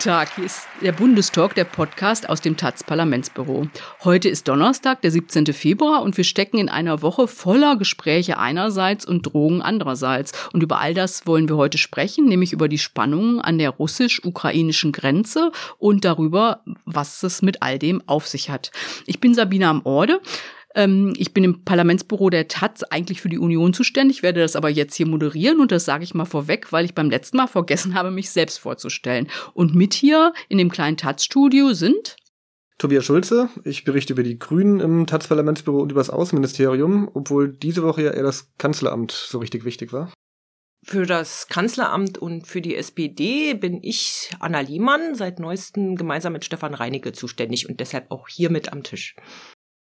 Tag, hier ist der Bundestalk, der Podcast aus dem taz Parlamentsbüro. Heute ist Donnerstag, der 17. Februar und wir stecken in einer Woche voller Gespräche einerseits und Drogen andererseits. Und über all das wollen wir heute sprechen, nämlich über die Spannungen an der russisch-ukrainischen Grenze und darüber, was es mit all dem auf sich hat. Ich bin Sabina am Orde. Ähm, ich bin im Parlamentsbüro der Taz eigentlich für die Union zuständig, werde das aber jetzt hier moderieren und das sage ich mal vorweg, weil ich beim letzten Mal vergessen habe, mich selbst vorzustellen. Und mit hier in dem kleinen Taz-Studio sind Tobias Schulze. Ich berichte über die Grünen im Taz-Parlamentsbüro und über das Außenministerium, obwohl diese Woche ja eher das Kanzleramt so richtig wichtig war. Für das Kanzleramt und für die SPD bin ich, Anna Liemann, seit neuestem gemeinsam mit Stefan Reinecke zuständig und deshalb auch hier mit am Tisch.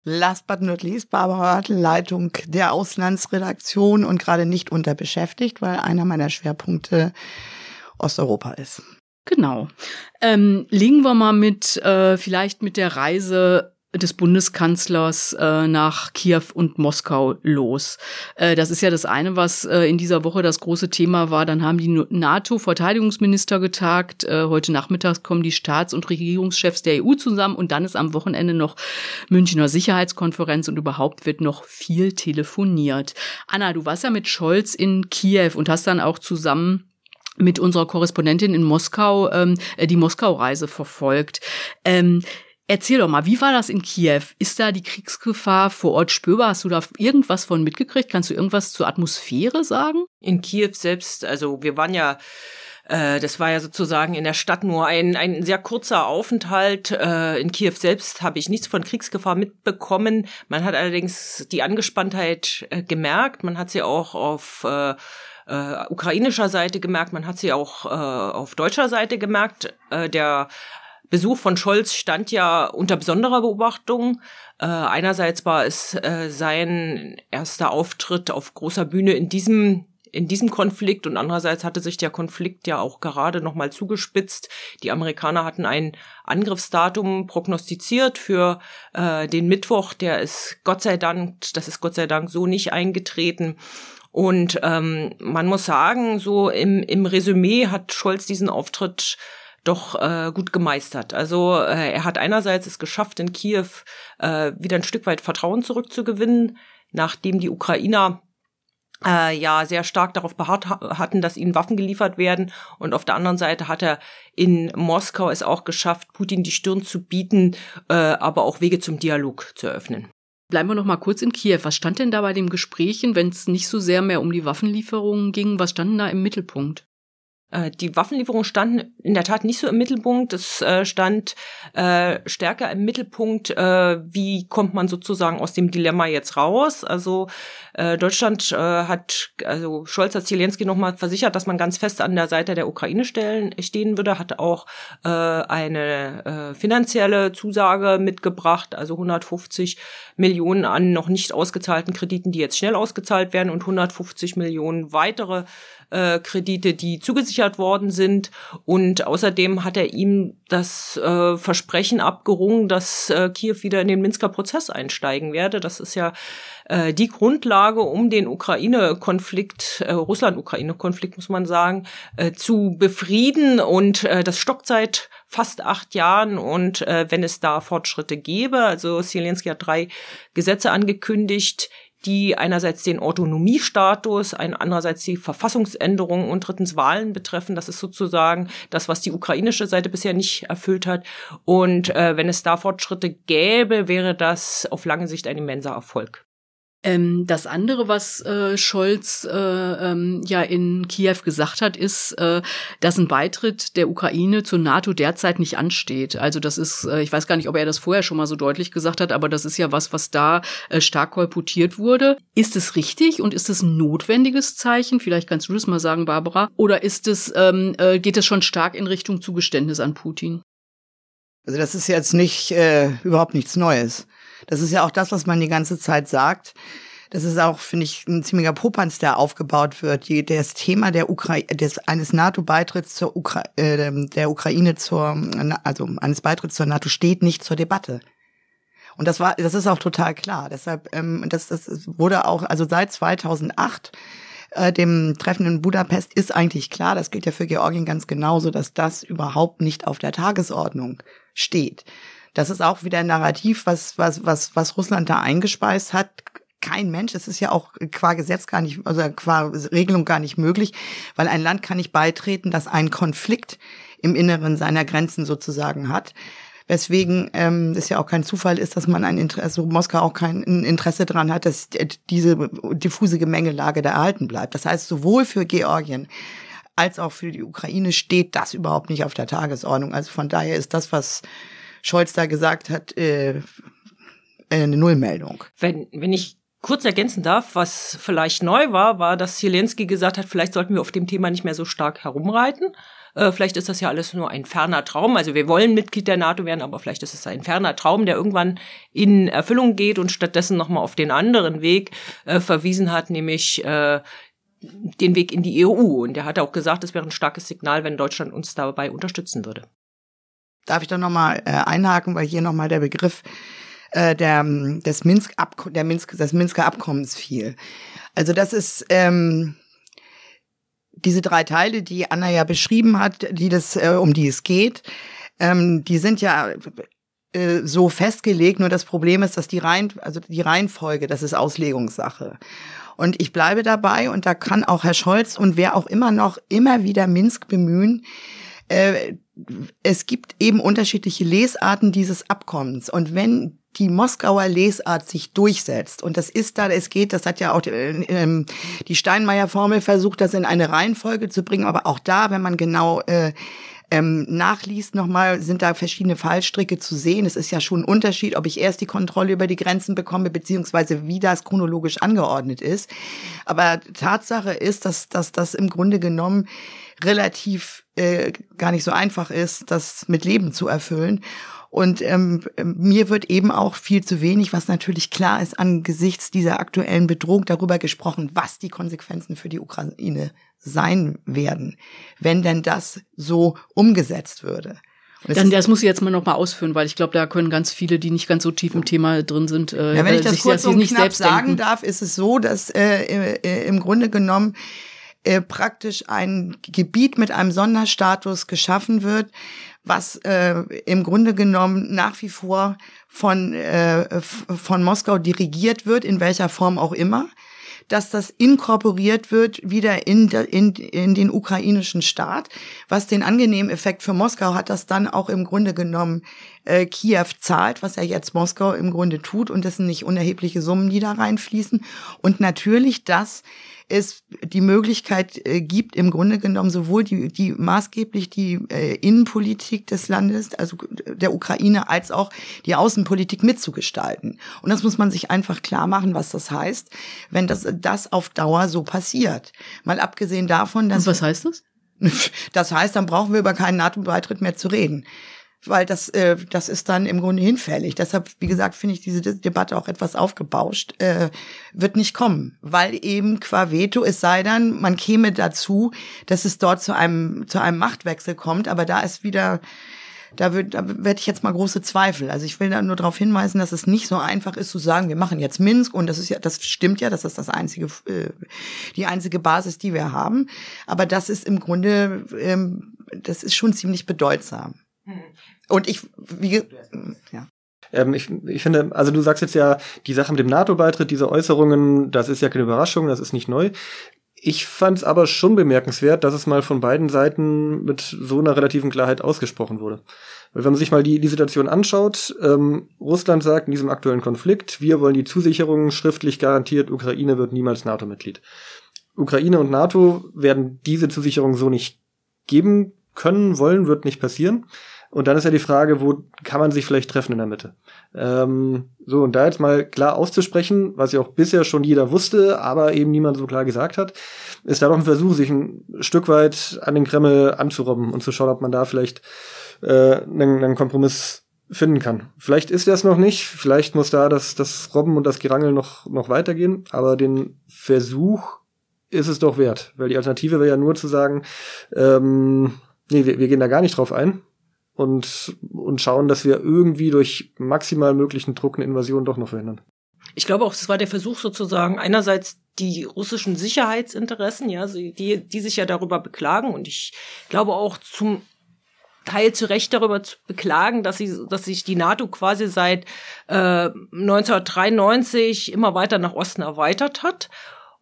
Last but not least, Barbara Hörtel, Leitung der Auslandsredaktion und gerade nicht unterbeschäftigt, weil einer meiner Schwerpunkte Osteuropa ist. Genau. Ähm, legen wir mal mit, äh, vielleicht mit der Reise des Bundeskanzlers äh, nach Kiew und Moskau los. Äh, das ist ja das eine, was äh, in dieser Woche das große Thema war. Dann haben die NATO-Verteidigungsminister getagt. Äh, heute Nachmittag kommen die Staats- und Regierungschefs der EU zusammen und dann ist am Wochenende noch Münchner Sicherheitskonferenz und überhaupt wird noch viel telefoniert. Anna, du warst ja mit Scholz in Kiew und hast dann auch zusammen mit unserer Korrespondentin in Moskau ähm, die Moskau-Reise verfolgt. Ähm, Erzähl doch mal, wie war das in Kiew? Ist da die Kriegsgefahr vor Ort spürbar? Hast du da irgendwas von mitgekriegt? Kannst du irgendwas zur Atmosphäre sagen? In Kiew selbst, also wir waren ja äh, das war ja sozusagen in der Stadt nur ein, ein sehr kurzer Aufenthalt. Äh, in Kiew selbst habe ich nichts von Kriegsgefahr mitbekommen. Man hat allerdings die Angespanntheit äh, gemerkt. Man hat sie auch auf äh, äh, ukrainischer Seite gemerkt, man hat sie auch äh, auf deutscher Seite gemerkt. Äh, der Besuch von Scholz stand ja unter besonderer Beobachtung. Äh, einerseits war es äh, sein erster Auftritt auf großer Bühne in diesem in diesem Konflikt und andererseits hatte sich der Konflikt ja auch gerade noch mal zugespitzt. Die Amerikaner hatten ein Angriffsdatum prognostiziert für äh, den Mittwoch, der ist Gott sei Dank, das ist Gott sei Dank so nicht eingetreten. Und ähm, man muss sagen, so im, im Resümee hat Scholz diesen Auftritt doch äh, gut gemeistert. Also äh, er hat einerseits es geschafft, in Kiew äh, wieder ein Stück weit Vertrauen zurückzugewinnen, nachdem die Ukrainer äh, ja sehr stark darauf beharrt ha hatten, dass ihnen Waffen geliefert werden. Und auf der anderen Seite hat er in Moskau es auch geschafft, Putin die Stirn zu bieten, äh, aber auch Wege zum Dialog zu eröffnen. Bleiben wir noch mal kurz in Kiew. Was stand denn da bei dem Gesprächen, wenn es nicht so sehr mehr um die Waffenlieferungen ging? Was stand denn da im Mittelpunkt? Äh, die Waffenlieferungen standen in der Tat nicht so im Mittelpunkt. Es äh, stand äh, stärker im Mittelpunkt, wie kommt man sozusagen aus dem Dilemma jetzt raus. Also Deutschland hat, also Scholz hat Zelensky nochmal versichert, dass man ganz fest an der Seite der Ukraine stehen würde, hat auch eine finanzielle Zusage mitgebracht, also 150 Millionen an noch nicht ausgezahlten Krediten, die jetzt schnell ausgezahlt werden und 150 Millionen weitere äh, Kredite, die zugesichert worden sind. Und außerdem hat er ihm das äh, Versprechen abgerungen, dass äh, Kiew wieder in den Minsker Prozess einsteigen werde. Das ist ja äh, die Grundlage, um den Ukraine-Konflikt, äh, Russland-Ukraine-Konflikt, muss man sagen, äh, zu befrieden. Und äh, das stockt seit fast acht Jahren und äh, wenn es da Fortschritte gäbe, also Zelensky hat drei Gesetze angekündigt, die einerseits den Autonomiestatus, ein, andererseits die Verfassungsänderungen und drittens Wahlen betreffen. Das ist sozusagen das, was die ukrainische Seite bisher nicht erfüllt hat. Und äh, wenn es da Fortschritte gäbe, wäre das auf lange Sicht ein immenser Erfolg. Ähm, das andere, was äh, Scholz äh, ähm, ja in Kiew gesagt hat, ist, äh, dass ein Beitritt der Ukraine zur NATO derzeit nicht ansteht. Also das ist, äh, ich weiß gar nicht, ob er das vorher schon mal so deutlich gesagt hat, aber das ist ja was, was da äh, stark kolportiert wurde. Ist es richtig und ist es ein notwendiges Zeichen? Vielleicht kannst du das mal sagen, Barbara. Oder ist es, ähm, äh, geht es schon stark in Richtung Zugeständnis an Putin? Also das ist jetzt nicht äh, überhaupt nichts Neues. Das ist ja auch das, was man die ganze Zeit sagt, Das ist auch, finde ich, ein ziemlicher Popanz, der aufgebaut wird. Die, das Thema der Ukra des, eines NATO-Beitritts zur Ukra äh, der Ukraine zur, also eines Beitritts zur NATO steht nicht zur Debatte. Und das war, das ist auch total klar. Deshalb, ähm, das, das wurde auch, also seit 2008 äh, dem Treffen in Budapest ist eigentlich klar, das gilt ja für Georgien ganz genauso, dass das überhaupt nicht auf der Tagesordnung steht. Das ist auch wieder ein Narrativ, was, was, was, was Russland da eingespeist hat. Kein Mensch, es ist ja auch qua Gesetz gar nicht, also qua Regelung gar nicht möglich, weil ein Land kann nicht beitreten, das einen Konflikt im Inneren seiner Grenzen sozusagen hat. Weswegen ähm, es ja auch kein Zufall ist, dass man ein Interesse, also Moskau auch kein Interesse daran hat, dass diese diffuse Gemengelage da erhalten bleibt. Das heißt, sowohl für Georgien als auch für die Ukraine steht das überhaupt nicht auf der Tagesordnung. Also von daher ist das, was Scholz da gesagt hat, äh, eine Nullmeldung. Wenn, wenn ich kurz ergänzen darf, was vielleicht neu war, war, dass Zelensky gesagt hat, vielleicht sollten wir auf dem Thema nicht mehr so stark herumreiten. Äh, vielleicht ist das ja alles nur ein ferner Traum. Also wir wollen Mitglied der NATO werden, aber vielleicht ist es ein ferner Traum, der irgendwann in Erfüllung geht und stattdessen nochmal auf den anderen Weg äh, verwiesen hat, nämlich äh, den Weg in die EU. Und er hat auch gesagt, es wäre ein starkes Signal, wenn Deutschland uns dabei unterstützen würde. Darf ich da nochmal äh, einhaken, weil hier nochmal der Begriff äh, der, des, Minsk der Minsk, des Minsker Abkommens fiel. Also das ist ähm, diese drei Teile, die Anna ja beschrieben hat, die das, äh, um die es geht, ähm, die sind ja äh, so festgelegt. Nur das Problem ist, dass die Reihen, also die Reihenfolge, das ist Auslegungssache. Und ich bleibe dabei und da kann auch Herr Scholz und wer auch immer noch immer wieder Minsk bemühen. Äh, es gibt eben unterschiedliche Lesarten dieses Abkommens. Und wenn die Moskauer Lesart sich durchsetzt. Und das ist da, es geht, das hat ja auch äh, ähm, die Steinmeier-Formel versucht, das in eine Reihenfolge zu bringen. Aber auch da, wenn man genau äh, ähm, nachliest nochmal, sind da verschiedene Fallstricke zu sehen. Es ist ja schon ein Unterschied, ob ich erst die Kontrolle über die Grenzen bekomme, beziehungsweise wie das chronologisch angeordnet ist. Aber Tatsache ist, dass, dass das im Grunde genommen relativ äh, gar nicht so einfach ist, das mit Leben zu erfüllen. Und ähm, mir wird eben auch viel zu wenig, was natürlich klar ist, angesichts dieser aktuellen Bedrohung darüber gesprochen, was die Konsequenzen für die Ukraine sein werden, wenn denn das so umgesetzt würde. Dann, das muss ich jetzt mal noch mal ausführen, weil ich glaube, da können ganz viele, die nicht ganz so tief im Thema drin sind, äh, ja, wenn ich das sich, kurz und nicht knapp sagen denken. darf, ist es so, dass äh, äh, im Grunde genommen äh, praktisch ein Gebiet mit einem Sonderstatus geschaffen wird, was äh, im Grunde genommen nach wie vor von, äh, von Moskau dirigiert wird, in welcher Form auch immer, dass das inkorporiert wird wieder in, in, in den ukrainischen Staat, was den angenehmen Effekt für Moskau hat, dass dann auch im Grunde genommen äh, Kiew zahlt, was ja jetzt Moskau im Grunde tut und das sind nicht unerhebliche Summen, die da reinfließen. Und natürlich das es die Möglichkeit äh, gibt, im Grunde genommen sowohl die, die maßgeblich die äh, Innenpolitik des Landes, also der Ukraine, als auch die Außenpolitik mitzugestalten. Und das muss man sich einfach klar machen, was das heißt, wenn das, das auf Dauer so passiert. Mal abgesehen davon, dass. Und was heißt das? Das heißt, dann brauchen wir über keinen NATO-Beitritt mehr zu reden weil das, äh, das ist dann im Grunde hinfällig. Deshalb, wie gesagt, finde ich diese Debatte auch etwas aufgebauscht, äh, wird nicht kommen, weil eben qua Veto, es sei dann, man käme dazu, dass es dort zu einem, zu einem Machtwechsel kommt, aber da ist wieder, da, wird, da werde ich jetzt mal große Zweifel. Also ich will da nur darauf hinweisen, dass es nicht so einfach ist zu sagen, wir machen jetzt Minsk und das ist ja, das stimmt ja, das ist das einzige, äh, die einzige Basis, die wir haben. Aber das ist im Grunde, ähm, das ist schon ziemlich bedeutsam. Und ich, wie, ja. Ähm, ich, ich finde, also du sagst jetzt ja, die Sache mit dem NATO-Beitritt, diese Äußerungen, das ist ja keine Überraschung, das ist nicht neu. Ich fand es aber schon bemerkenswert, dass es mal von beiden Seiten mit so einer relativen Klarheit ausgesprochen wurde. Weil wenn man sich mal die, die Situation anschaut, ähm, Russland sagt in diesem aktuellen Konflikt, wir wollen die Zusicherungen schriftlich garantiert, Ukraine wird niemals NATO-Mitglied. Ukraine und NATO werden diese Zusicherung so nicht geben können, wollen, wird nicht passieren. Und dann ist ja die Frage, wo kann man sich vielleicht treffen in der Mitte? Ähm, so, und da jetzt mal klar auszusprechen, was ja auch bisher schon jeder wusste, aber eben niemand so klar gesagt hat, ist da doch ein Versuch, sich ein Stück weit an den Kreml anzurobben und zu schauen, ob man da vielleicht äh, einen, einen Kompromiss finden kann. Vielleicht ist es noch nicht, vielleicht muss da das, das Robben und das Gerangel noch, noch weitergehen, aber den Versuch ist es doch wert, weil die Alternative wäre ja nur zu sagen, ähm, nee, wir, wir gehen da gar nicht drauf ein und, und schauen, dass wir irgendwie durch maximal möglichen Druck eine Invasion doch noch verhindern. Ich glaube auch, es war der Versuch sozusagen einerseits die russischen Sicherheitsinteressen, ja, die, die sich ja darüber beklagen und ich glaube auch zum Teil zu Recht darüber zu beklagen, dass, sie, dass sich die NATO quasi seit äh, 1993 immer weiter nach Osten erweitert hat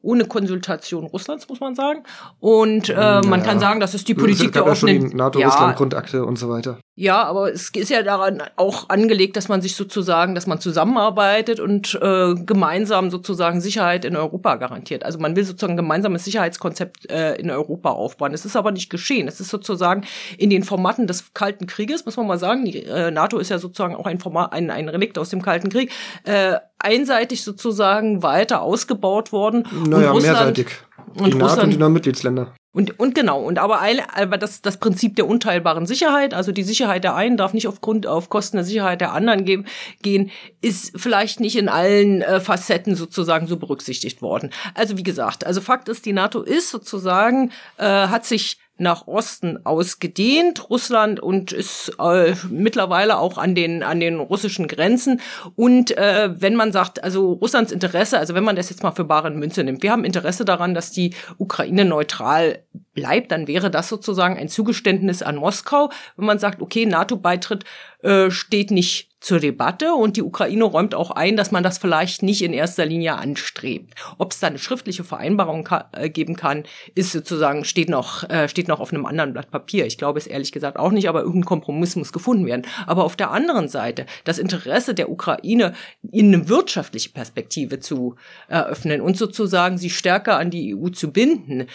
ohne Konsultation Russlands, muss man sagen. Und äh, man kann sagen, das ist die Politik der offenen... Ja NATO-Russland-Grundakte und so weiter. Ja, aber es ist ja daran auch angelegt, dass man sich sozusagen, dass man zusammenarbeitet und äh, gemeinsam sozusagen Sicherheit in Europa garantiert. Also man will sozusagen ein gemeinsames Sicherheitskonzept äh, in Europa aufbauen. Es ist aber nicht geschehen. Es ist sozusagen in den Formaten des Kalten Krieges, muss man mal sagen. Die äh, NATO ist ja sozusagen auch ein Format, ein, ein Relikt aus dem Kalten Krieg. Äh, einseitig sozusagen weiter ausgebaut worden. Naja, und Russland, mehrseitig. Die und NATO Russland, und die neuen Mitgliedsländer. Und, und genau, und aber, aber das, das Prinzip der unteilbaren Sicherheit, also die Sicherheit der einen darf nicht aufgrund, auf Kosten der Sicherheit der anderen gehen, gehen ist vielleicht nicht in allen äh, Facetten sozusagen so berücksichtigt worden. Also wie gesagt, also Fakt ist, die NATO ist sozusagen, äh, hat sich nach Osten ausgedehnt, Russland und ist äh, mittlerweile auch an den an den russischen Grenzen. Und äh, wenn man sagt, also Russlands Interesse, also wenn man das jetzt mal für bare Münze nimmt, wir haben Interesse daran, dass die Ukraine neutral bleibt, dann wäre das sozusagen ein Zugeständnis an Moskau, wenn man sagt, okay, NATO-Beitritt äh, steht nicht zur Debatte und die Ukraine räumt auch ein, dass man das vielleicht nicht in erster Linie anstrebt. Ob es da eine schriftliche Vereinbarung ka äh, geben kann, ist sozusagen steht noch äh, steht noch auf einem anderen Blatt Papier. Ich glaube es ehrlich gesagt auch nicht, aber irgendein Kompromiss muss gefunden werden. Aber auf der anderen Seite das Interesse der Ukraine in eine wirtschaftliche Perspektive zu eröffnen und sozusagen sie stärker an die EU zu binden,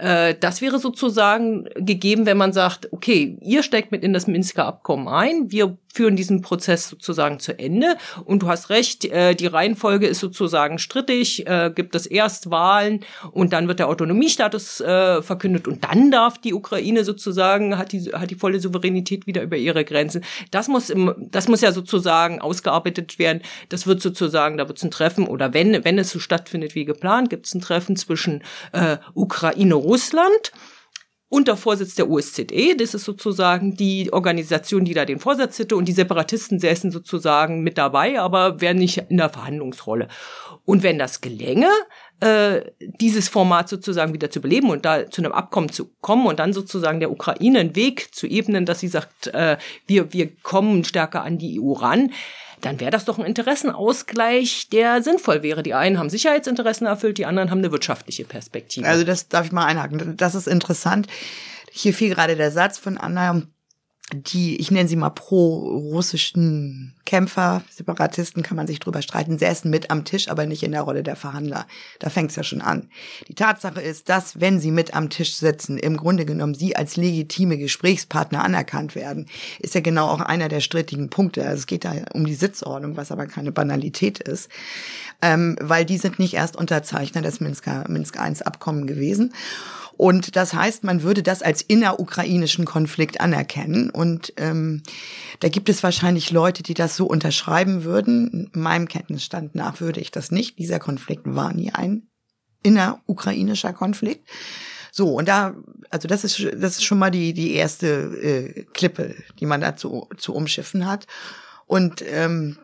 äh, das wäre sozusagen gegeben, wenn man sagt, okay, ihr steckt mit in das Minsker Abkommen ein, wir führen diesen Prozess sozusagen zu Ende. Und du hast recht, äh, die Reihenfolge ist sozusagen strittig, äh, gibt es erst Wahlen und dann wird der Autonomiestatus äh, verkündet und dann darf die Ukraine sozusagen, hat die, hat die volle Souveränität wieder über ihre Grenzen. Das muss, im, das muss ja sozusagen ausgearbeitet werden. Das wird sozusagen, da wird es ein Treffen oder wenn, wenn es so stattfindet wie geplant, gibt es ein Treffen zwischen äh, Ukraine, Russland unter Vorsitz der USZE. Das ist sozusagen die Organisation, die da den Vorsitz hätte und die Separatisten säßen sozusagen mit dabei, aber wären nicht in der Verhandlungsrolle. Und wenn das gelänge, äh, dieses Format sozusagen wieder zu beleben und da zu einem Abkommen zu kommen und dann sozusagen der Ukraine einen Weg zu ebnen, dass sie sagt, äh, wir, wir kommen stärker an die EU ran, dann wäre das doch ein Interessenausgleich, der sinnvoll wäre. Die einen haben Sicherheitsinteressen erfüllt, die anderen haben eine wirtschaftliche Perspektive. Also das darf ich mal einhaken. Das ist interessant. Hier fiel gerade der Satz von Anna, die, ich nenne sie mal pro-russischen Kämpfer, Separatisten, kann man sich drüber streiten, säßen mit am Tisch, aber nicht in der Rolle der Verhandler. Da fängt es ja schon an. Die Tatsache ist, dass, wenn sie mit am Tisch sitzen, im Grunde genommen sie als legitime Gesprächspartner anerkannt werden, ist ja genau auch einer der strittigen Punkte. Also es geht da um die Sitzordnung, was aber keine Banalität ist, ähm, weil die sind nicht erst Unterzeichner des Minsker, Minsk I-Abkommen gewesen. Und das heißt, man würde das als innerukrainischen Konflikt anerkennen. Und ähm, da gibt es wahrscheinlich Leute, die das so unterschreiben würden. Meinem Kenntnisstand nach würde ich das nicht. Dieser Konflikt war nie ein innerukrainischer Konflikt. So, und da, also das ist, das ist schon mal die, die erste äh, Klippe, die man dazu zu umschiffen hat. Und ähm,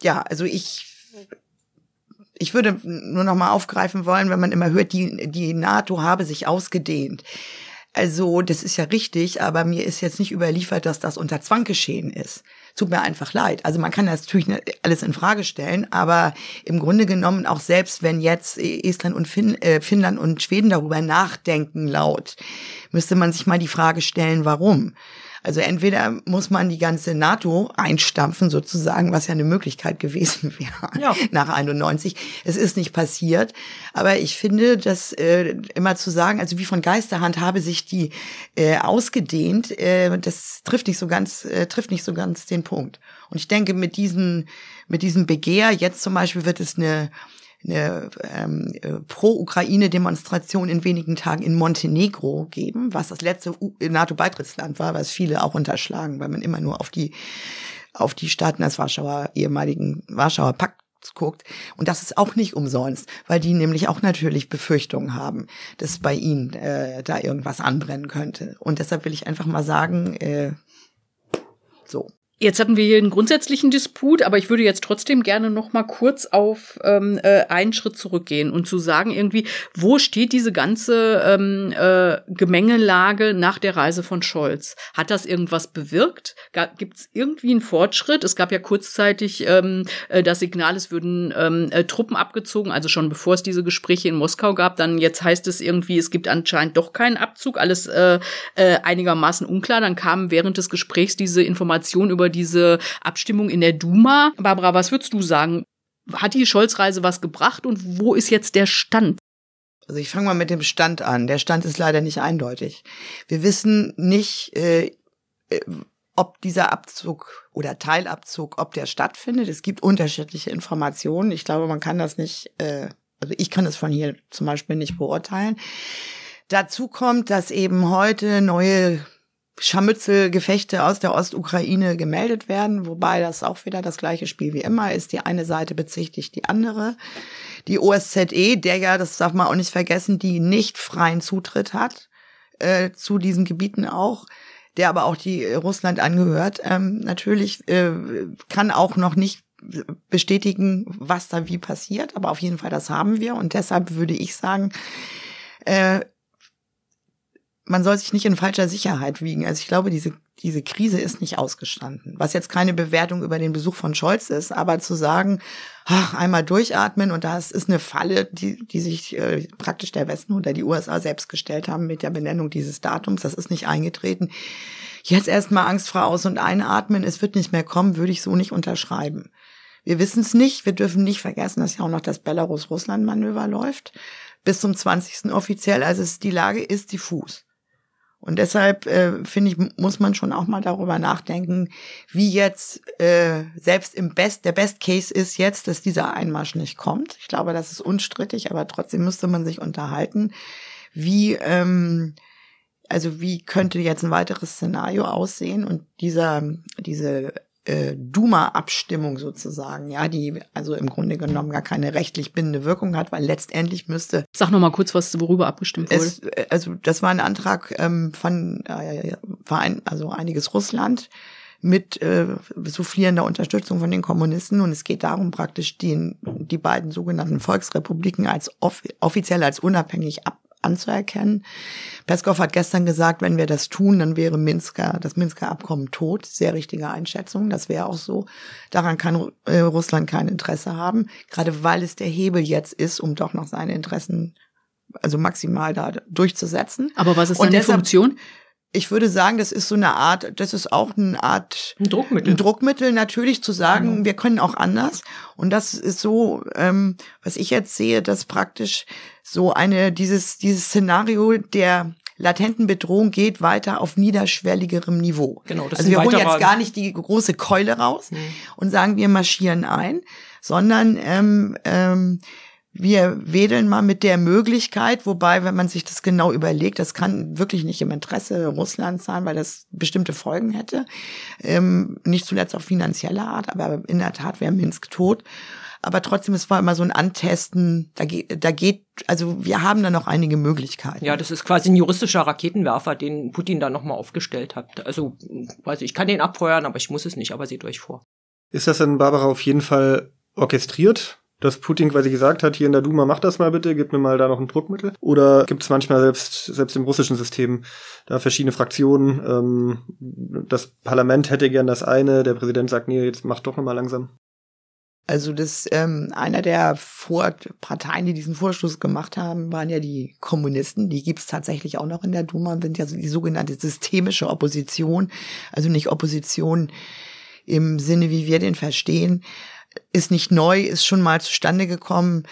ja, also ich ich würde nur noch mal aufgreifen wollen, wenn man immer hört, die, die NATO habe sich ausgedehnt. Also, das ist ja richtig, aber mir ist jetzt nicht überliefert, dass das unter Zwang geschehen ist. Tut mir einfach leid. Also man kann das natürlich alles in Frage stellen, aber im Grunde genommen auch selbst, wenn jetzt Estland und fin äh, Finnland und Schweden darüber nachdenken laut, müsste man sich mal die Frage stellen, warum. Also entweder muss man die ganze NATO einstampfen sozusagen, was ja eine Möglichkeit gewesen wäre ja. nach 91. Es ist nicht passiert, aber ich finde, dass äh, immer zu sagen, also wie von Geisterhand habe sich die äh, ausgedehnt, äh, das trifft nicht so ganz, äh, trifft nicht so ganz den Punkt. Und ich denke, mit diesem mit diesem Begehr jetzt zum Beispiel wird es eine eine ähm, äh, Pro-Ukraine-Demonstration in wenigen Tagen in Montenegro geben, was das letzte NATO-Beitrittsland war, was viele auch unterschlagen, weil man immer nur auf die auf die Staaten des Warschauer, ehemaligen Warschauer Pakt guckt. Und das ist auch nicht umsonst, weil die nämlich auch natürlich Befürchtungen haben, dass bei ihnen äh, da irgendwas anbrennen könnte. Und deshalb will ich einfach mal sagen, äh. Jetzt hatten wir hier einen grundsätzlichen Disput, aber ich würde jetzt trotzdem gerne noch mal kurz auf ähm, äh, einen Schritt zurückgehen und zu sagen irgendwie, wo steht diese ganze ähm, äh, Gemengelage nach der Reise von Scholz? Hat das irgendwas bewirkt? Gibt es irgendwie einen Fortschritt? Es gab ja kurzzeitig ähm, äh, das Signal, es würden ähm, äh, Truppen abgezogen, also schon bevor es diese Gespräche in Moskau gab. Dann jetzt heißt es irgendwie, es gibt anscheinend doch keinen Abzug, alles äh, äh, einigermaßen unklar. Dann kam während des Gesprächs diese Information über diese Abstimmung in der Duma. Barbara, was würdest du sagen? Hat die Scholz-Reise was gebracht und wo ist jetzt der Stand? Also ich fange mal mit dem Stand an. Der Stand ist leider nicht eindeutig. Wir wissen nicht, äh, äh, ob dieser Abzug oder Teilabzug, ob der stattfindet. Es gibt unterschiedliche Informationen. Ich glaube, man kann das nicht, äh, also ich kann es von hier zum Beispiel nicht beurteilen. Dazu kommt, dass eben heute neue Scharmützelgefechte aus der Ostukraine gemeldet werden, wobei das auch wieder das gleiche Spiel wie immer ist. Die eine Seite bezichtigt die andere. Die OSZE, der ja, das darf man auch nicht vergessen, die nicht freien Zutritt hat äh, zu diesen Gebieten auch, der aber auch die äh, Russland angehört, ähm, natürlich äh, kann auch noch nicht bestätigen, was da wie passiert, aber auf jeden Fall das haben wir und deshalb würde ich sagen, äh, man soll sich nicht in falscher Sicherheit wiegen. Also ich glaube, diese, diese Krise ist nicht ausgestanden. Was jetzt keine Bewertung über den Besuch von Scholz ist, aber zu sagen, ach, einmal durchatmen und das ist eine Falle, die, die sich äh, praktisch der Westen oder die USA selbst gestellt haben mit der Benennung dieses Datums, das ist nicht eingetreten. Jetzt erstmal angstfrei aus und einatmen, es wird nicht mehr kommen, würde ich so nicht unterschreiben. Wir wissen es nicht, wir dürfen nicht vergessen, dass ja auch noch das Belarus-Russland-Manöver läuft. Bis zum 20. offiziell, also es, die Lage ist diffus. Und deshalb äh, finde ich, muss man schon auch mal darüber nachdenken, wie jetzt äh, selbst im Best, der Best Case ist jetzt, dass dieser Einmarsch nicht kommt. Ich glaube, das ist unstrittig, aber trotzdem müsste man sich unterhalten, wie ähm, also wie könnte jetzt ein weiteres Szenario aussehen und dieser diese äh, Duma-Abstimmung sozusagen, ja, die also im Grunde genommen gar keine rechtlich bindende Wirkung hat, weil letztendlich müsste. Sag noch mal kurz, was worüber abgestimmt wurde. Es, äh, also das war ein Antrag ähm, von äh, Verein, also einiges Russland mit äh, soufflierender Unterstützung von den Kommunisten und es geht darum praktisch die, die beiden sogenannten Volksrepubliken als off offiziell als unabhängig ab anzuerkennen. Peskov hat gestern gesagt, wenn wir das tun, dann wäre Minsker, das Minsker Abkommen tot. Sehr richtige Einschätzung. Das wäre auch so. Daran kann äh, Russland kein Interesse haben. Gerade weil es der Hebel jetzt ist, um doch noch seine Interessen also maximal da durchzusetzen. Aber was ist dann die Funktion? Ich würde sagen, das ist so eine Art, das ist auch eine Art ein Druckmittel. Ein Druckmittel natürlich zu sagen, mhm. wir können auch anders. Und das ist so, ähm, was ich jetzt sehe, dass praktisch so eine dieses dieses Szenario der latenten Bedrohung geht weiter auf niederschwelligerem Niveau. Genau, das also wir holen jetzt gar nicht die große Keule raus mhm. und sagen, wir marschieren ein, sondern ähm, ähm, wir wedeln mal mit der Möglichkeit, wobei, wenn man sich das genau überlegt, das kann wirklich nicht im Interesse Russlands sein, weil das bestimmte Folgen hätte. Ähm, nicht zuletzt auch finanzieller Art, aber in der Tat wäre Minsk tot. Aber trotzdem, es war immer so ein Antesten, da geht, da geht, also wir haben da noch einige Möglichkeiten. Ja, das ist quasi ein juristischer Raketenwerfer, den Putin da nochmal aufgestellt hat. Also, weiß ich, ich kann den abfeuern, aber ich muss es nicht, aber seht euch vor. Ist das denn, Barbara, auf jeden Fall orchestriert? Dass Putin quasi gesagt hat, hier in der Duma, mach das mal bitte, gib mir mal da noch ein Druckmittel? Oder gibt es manchmal selbst, selbst im russischen System da verschiedene Fraktionen? Ähm, das Parlament hätte gern das eine, der Präsident sagt, nee, jetzt mach doch noch mal langsam. Also das ähm, einer der Vor Parteien, die diesen Vorstoß gemacht haben, waren ja die Kommunisten. Die gibt's tatsächlich auch noch in der Duma, sind ja die sogenannte systemische Opposition, also nicht Opposition im Sinne, wie wir den verstehen, ist nicht neu, ist schon mal zustande gekommen,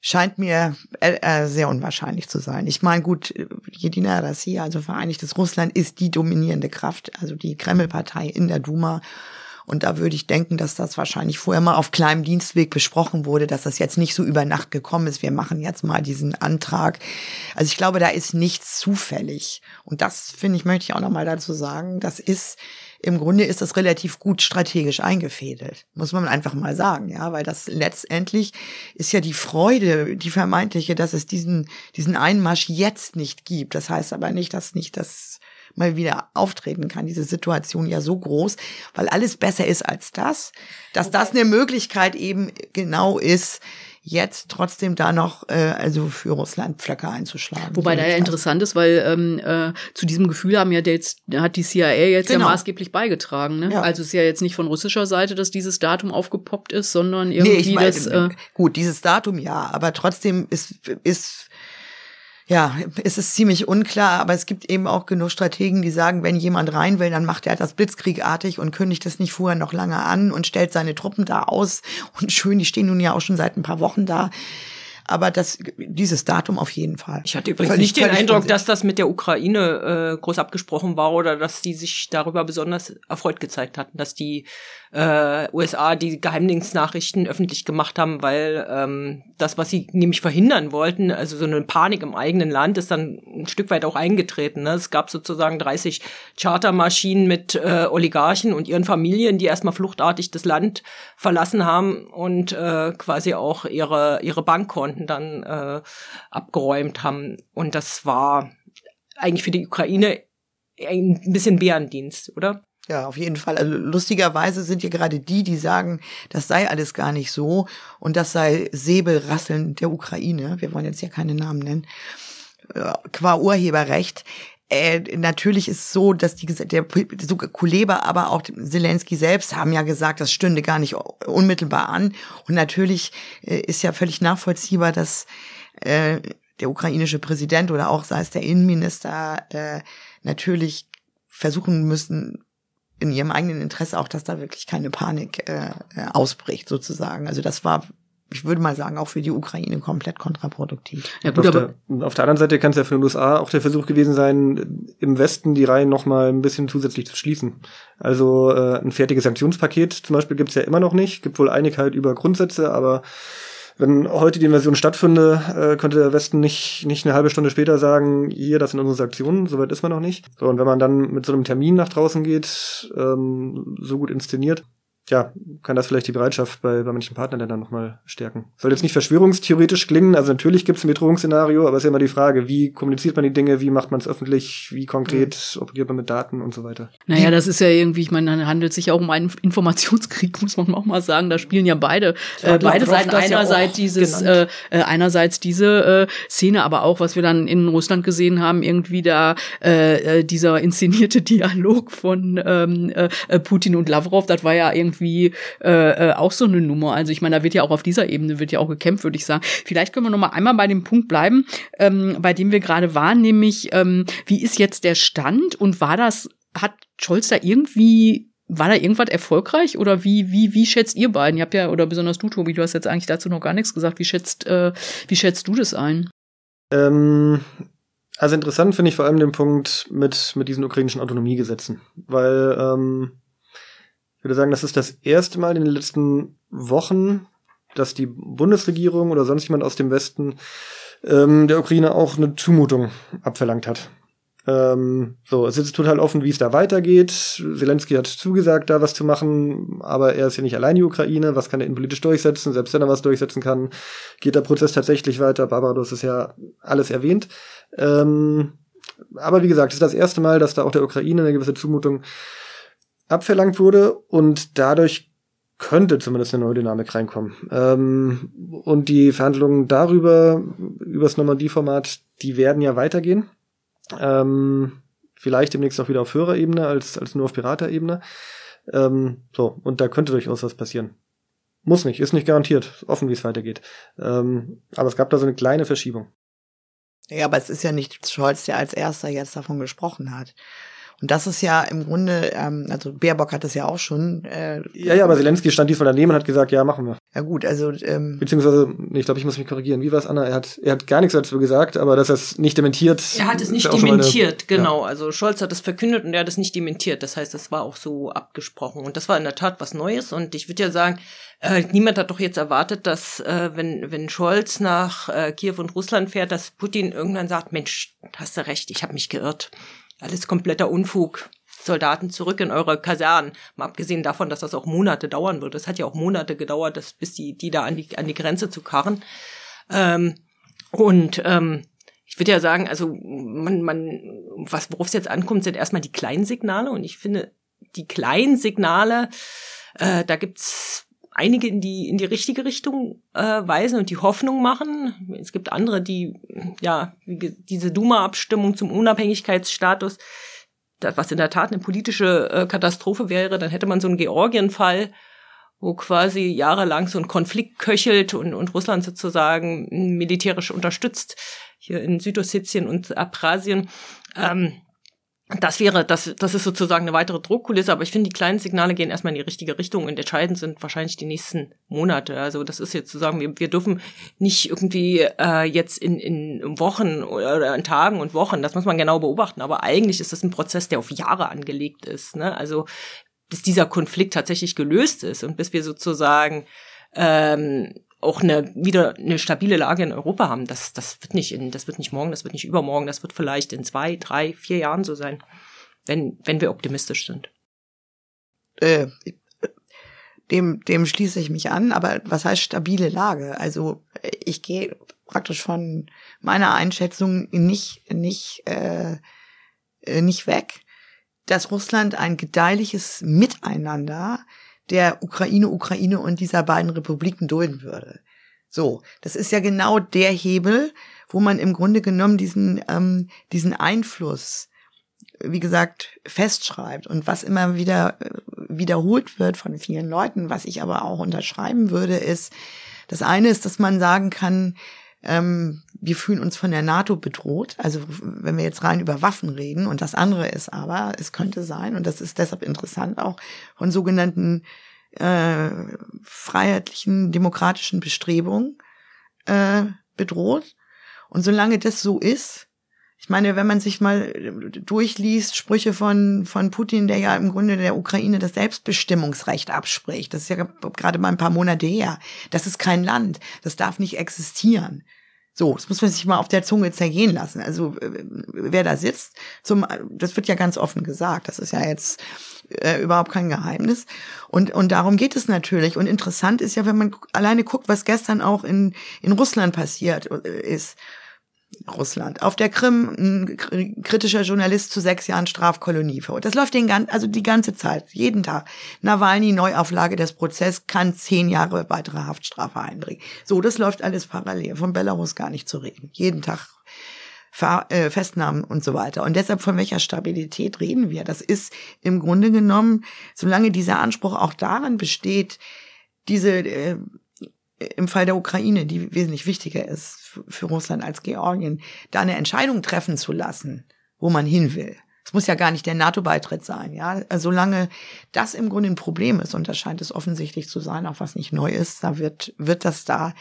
scheint mir äh, äh, sehr unwahrscheinlich zu sein. Ich meine, gut, Jedina Rassia, also Vereinigtes Russland, ist die dominierende Kraft, also die Kreml-Partei in der Duma. Und da würde ich denken, dass das wahrscheinlich vorher mal auf kleinem Dienstweg besprochen wurde, dass das jetzt nicht so über Nacht gekommen ist. Wir machen jetzt mal diesen Antrag. Also ich glaube, da ist nichts zufällig. Und das, finde ich, möchte ich auch noch mal dazu sagen. Das ist im Grunde ist das relativ gut strategisch eingefädelt, muss man einfach mal sagen, ja, weil das letztendlich ist ja die Freude, die vermeintliche, dass es diesen, diesen Einmarsch jetzt nicht gibt. Das heißt aber nicht, dass nicht das mal wieder auftreten kann, diese Situation ja so groß, weil alles besser ist als das, dass das eine Möglichkeit eben genau ist, jetzt trotzdem da noch äh, also für Russland Pflöcke einzuschlagen. Wobei da ja interessant ist, weil ähm, äh, zu diesem Gefühl haben ja jetzt hat die CIA jetzt genau. ja maßgeblich beigetragen. Ne? Ja. Also es ist ja jetzt nicht von russischer Seite, dass dieses Datum aufgepoppt ist, sondern irgendwie nee, ich mein, das. Äh, gut, dieses Datum ja, aber trotzdem ist ist ja, es ist ziemlich unklar, aber es gibt eben auch genug Strategen, die sagen, wenn jemand rein will, dann macht er das blitzkriegartig und kündigt es nicht vorher noch lange an und stellt seine Truppen da aus. Und schön, die stehen nun ja auch schon seit ein paar Wochen da aber das, dieses Datum auf jeden Fall. Ich hatte übrigens völlig, nicht den Eindruck, dass das mit der Ukraine äh, groß abgesprochen war oder dass die sich darüber besonders erfreut gezeigt hatten, dass die äh, USA die Geheimdienstnachrichten öffentlich gemacht haben, weil ähm, das, was sie nämlich verhindern wollten, also so eine Panik im eigenen Land, ist dann ein Stück weit auch eingetreten. Ne? Es gab sozusagen 30 Chartermaschinen mit äh, Oligarchen und ihren Familien, die erstmal fluchtartig das Land verlassen haben und äh, quasi auch ihre ihre Bankkonten dann äh, abgeräumt haben. Und das war eigentlich für die Ukraine ein bisschen Bärendienst, oder? Ja, auf jeden Fall. Also lustigerweise sind ja gerade die, die sagen, das sei alles gar nicht so und das sei Säbelrasseln der Ukraine. Wir wollen jetzt ja keine Namen nennen. Äh, qua Urheberrecht äh, natürlich ist so, dass die der Kuleba, aber auch Zelensky selbst haben ja gesagt, das stünde gar nicht unmittelbar an. Und natürlich äh, ist ja völlig nachvollziehbar, dass äh, der ukrainische Präsident oder auch sei es der Innenminister äh, natürlich versuchen müssen, in ihrem eigenen Interesse auch, dass da wirklich keine Panik äh, äh ausbricht, sozusagen. Also das war ich würde mal sagen, auch für die Ukraine komplett kontraproduktiv. Ja, gut, auf, aber der, auf der anderen Seite kann es ja für den USA auch der Versuch gewesen sein, im Westen die Reihen noch mal ein bisschen zusätzlich zu schließen. Also äh, ein fertiges Sanktionspaket zum Beispiel gibt's ja immer noch nicht. Gibt wohl Einigkeit über Grundsätze, aber wenn heute die Invasion stattfinde, äh, könnte der Westen nicht, nicht eine halbe Stunde später sagen, hier, das sind unsere Sanktionen, soweit ist man noch nicht. So, und wenn man dann mit so einem Termin nach draußen geht, ähm, so gut inszeniert, ja, kann das vielleicht die Bereitschaft bei, bei manchen Partnern dann nochmal stärken. Soll jetzt nicht verschwörungstheoretisch klingen, also natürlich gibt es ein Bedrohungsszenario, aber es ist ja immer die Frage, wie kommuniziert man die Dinge, wie macht man es öffentlich, wie konkret mhm. operiert man mit Daten und so weiter. Naja, das ist ja irgendwie, ich meine, dann handelt es sich ja auch um einen Informationskrieg, muss man auch mal sagen. Da spielen ja beide, äh, beide Seiten einerseits ja dieses, äh, äh, einerseits diese äh, Szene, aber auch, was wir dann in Russland gesehen haben, irgendwie da äh, äh dieser inszenierte Dialog von ähm, äh, Putin und Lavrov, das war ja irgendwie irgendwie äh, äh, auch so eine Nummer. Also ich meine, da wird ja auch auf dieser Ebene wird ja auch gekämpft, würde ich sagen. Vielleicht können wir noch mal einmal bei dem Punkt bleiben, ähm, bei dem wir gerade waren, nämlich ähm, wie ist jetzt der Stand und war das hat Scholz da irgendwie war da irgendwas erfolgreich oder wie wie wie schätzt ihr beiden? Ihr habt ja oder besonders du Tobi, du hast jetzt eigentlich dazu noch gar nichts gesagt. Wie schätzt äh, wie schätzt du das ein? Ähm, also interessant finde ich vor allem den Punkt mit mit diesen ukrainischen Autonomiegesetzen, weil ähm, ich würde sagen, das ist das erste Mal in den letzten Wochen, dass die Bundesregierung oder sonst jemand aus dem Westen ähm, der Ukraine auch eine Zumutung abverlangt hat. Ähm, so, es ist total offen, wie es da weitergeht. Zelensky hat zugesagt, da was zu machen, aber er ist ja nicht allein die Ukraine. Was kann er innenpolitisch durchsetzen? Selbst wenn er was durchsetzen kann, geht der Prozess tatsächlich weiter. Barbados ist ja alles erwähnt. Ähm, aber wie gesagt, es ist das erste Mal, dass da auch der Ukraine eine gewisse Zumutung abverlangt wurde und dadurch könnte zumindest eine neue Dynamik reinkommen. Ähm, und die Verhandlungen darüber, über das Normandie-Format, die werden ja weitergehen. Ähm, vielleicht demnächst auch wieder auf höherer Ebene als, als nur auf Piraterebene. Ähm, so, und da könnte durchaus was passieren. Muss nicht, ist nicht garantiert, offen, wie es weitergeht. Ähm, aber es gab da so eine kleine Verschiebung. Ja, aber es ist ja nicht Scholz, der als erster jetzt davon gesprochen hat. Und das ist ja im Grunde, ähm, also Baerbock hat das ja auch schon. Äh, ja, ja, aber Zelensky stand diesmal daneben und hat gesagt, ja, machen wir. Ja gut, also ähm, beziehungsweise, ich glaube, ich muss mich korrigieren. Wie war es, Anna? Er hat, er hat gar nichts dazu gesagt, aber dass er es nicht dementiert. Er hat es nicht dementiert, eine, genau. Ja. Also Scholz hat es verkündet und er hat es nicht dementiert. Das heißt, das war auch so abgesprochen und das war in der Tat was Neues. Und ich würde ja sagen, äh, niemand hat doch jetzt erwartet, dass äh, wenn wenn Scholz nach äh, Kiew und Russland fährt, dass Putin irgendwann sagt, Mensch, hast du recht, ich habe mich geirrt alles kompletter Unfug. Soldaten zurück in eure Kasernen. Mal abgesehen davon, dass das auch Monate dauern wird. Es hat ja auch Monate gedauert, das, bis die, die da an die, an die Grenze zu karren. Ähm, und ähm, ich würde ja sagen, also man, man, was worauf es jetzt ankommt, sind erstmal die kleinen Signale. Und ich finde, die kleinen Signale, äh, da gibt's einige in die in die richtige Richtung äh, weisen und die Hoffnung machen. Es gibt andere, die ja diese Duma-Abstimmung zum Unabhängigkeitsstatus, das, was in der Tat eine politische äh, Katastrophe wäre, dann hätte man so einen Georgien-Fall, wo quasi jahrelang so ein Konflikt köchelt und, und Russland sozusagen militärisch unterstützt hier in Südossetien und Abkhazien. Ähm, das wäre, das, das ist sozusagen eine weitere Druckkulisse, aber ich finde, die kleinen Signale gehen erstmal in die richtige Richtung und entscheidend sind wahrscheinlich die nächsten Monate. Also das ist jetzt zu sagen, wir, wir dürfen nicht irgendwie äh, jetzt in, in Wochen oder in Tagen und Wochen, das muss man genau beobachten, aber eigentlich ist das ein Prozess, der auf Jahre angelegt ist. Ne? Also bis dieser Konflikt tatsächlich gelöst ist und bis wir sozusagen ähm, auch eine wieder eine stabile Lage in Europa haben. Das, das wird nicht in, das wird nicht morgen, das wird nicht übermorgen, das wird vielleicht in zwei, drei, vier Jahren so sein, wenn, wenn wir optimistisch sind. Äh, dem, dem schließe ich mich an, aber was heißt stabile Lage? Also ich gehe praktisch von meiner Einschätzung nicht, nicht, äh, nicht weg, dass Russland ein gedeihliches Miteinander der Ukraine, Ukraine und dieser beiden Republiken dulden würde. So, das ist ja genau der Hebel, wo man im Grunde genommen diesen, ähm, diesen Einfluss, wie gesagt, festschreibt und was immer wieder äh, wiederholt wird von vielen Leuten, was ich aber auch unterschreiben würde, ist, das eine ist, dass man sagen kann, ähm, wir fühlen uns von der NATO bedroht, also wenn wir jetzt rein über Waffen reden. Und das andere ist aber, es könnte sein, und das ist deshalb interessant auch, von sogenannten äh, freiheitlichen, demokratischen Bestrebungen äh, bedroht. Und solange das so ist, ich meine, wenn man sich mal durchliest, Sprüche von, von Putin, der ja im Grunde der Ukraine das Selbstbestimmungsrecht abspricht, das ist ja gerade mal ein paar Monate her, das ist kein Land, das darf nicht existieren. So, das muss man sich mal auf der Zunge zergehen lassen. Also äh, wer da sitzt, zum, das wird ja ganz offen gesagt. Das ist ja jetzt äh, überhaupt kein Geheimnis. Und und darum geht es natürlich. Und interessant ist ja, wenn man alleine guckt, was gestern auch in in Russland passiert äh, ist. Russland. Auf der Krim ein kritischer Journalist zu sechs Jahren Strafkolonie vor. Das läuft den ganzen, also die ganze Zeit, jeden Tag. Nawalny, Neuauflage des Prozesses, kann zehn Jahre weitere Haftstrafe einbringen. So, das läuft alles parallel. Von Belarus gar nicht zu reden. Jeden Tag äh, Festnahmen und so weiter. Und deshalb von welcher Stabilität reden wir? Das ist im Grunde genommen, solange dieser Anspruch auch darin besteht, diese äh, im Fall der Ukraine, die wesentlich wichtiger ist für Russland als Georgien, da eine Entscheidung treffen zu lassen, wo man hin will. Es muss ja gar nicht der NATO-Beitritt sein, ja. Solange das im Grunde ein Problem ist, und das scheint es offensichtlich zu sein, auch was nicht neu ist, da wird, wird das da,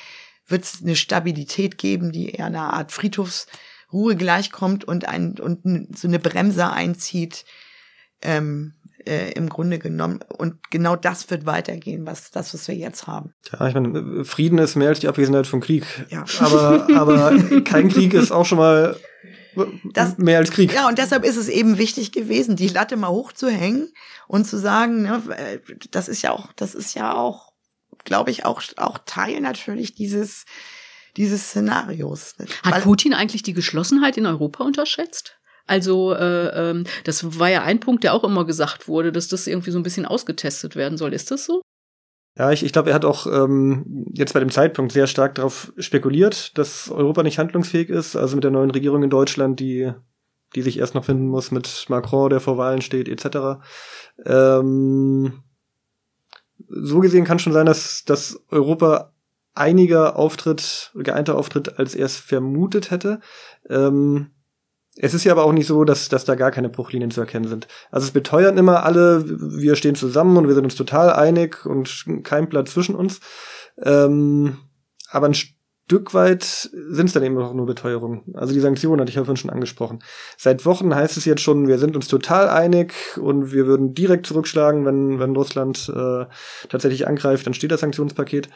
wird es eine Stabilität geben, die eher eine Art Friedhofsruhe gleichkommt und ein, und so eine Bremse einzieht, ähm, äh, im Grunde genommen. Und genau das wird weitergehen, was das, was wir jetzt haben. Ja, ich meine, Frieden ist mehr als die Abwesenheit von Krieg. Ja. Aber, aber kein Krieg ist auch schon mal das, mehr als Krieg. Ja, und deshalb ist es eben wichtig gewesen, die Latte mal hochzuhängen und zu sagen, ne, das ist ja auch, das ist ja auch, glaube ich, auch, auch Teil natürlich dieses, dieses Szenarios. Hat Weil, Putin eigentlich die Geschlossenheit in Europa unterschätzt? Also äh, ähm, das war ja ein Punkt, der auch immer gesagt wurde, dass das irgendwie so ein bisschen ausgetestet werden soll. Ist das so? Ja, ich, ich glaube, er hat auch ähm, jetzt bei dem Zeitpunkt sehr stark darauf spekuliert, dass Europa nicht handlungsfähig ist. Also mit der neuen Regierung in Deutschland, die, die sich erst noch finden muss, mit Macron, der vor Wahlen steht, etc. Ähm, so gesehen kann schon sein, dass, dass Europa einiger Auftritt, geeinter Auftritt, als er es vermutet hätte. Ähm, es ist ja aber auch nicht so, dass, dass da gar keine Bruchlinien zu erkennen sind. Also es beteuern immer alle, wir stehen zusammen und wir sind uns total einig und kein Platz zwischen uns. Ähm, aber ein Stück weit sind es dann eben auch nur Beteuerungen. Also die Sanktionen hatte ich ja vorhin schon angesprochen. Seit Wochen heißt es jetzt schon, wir sind uns total einig und wir würden direkt zurückschlagen, wenn, wenn Russland äh, tatsächlich angreift, dann steht das Sanktionspaket.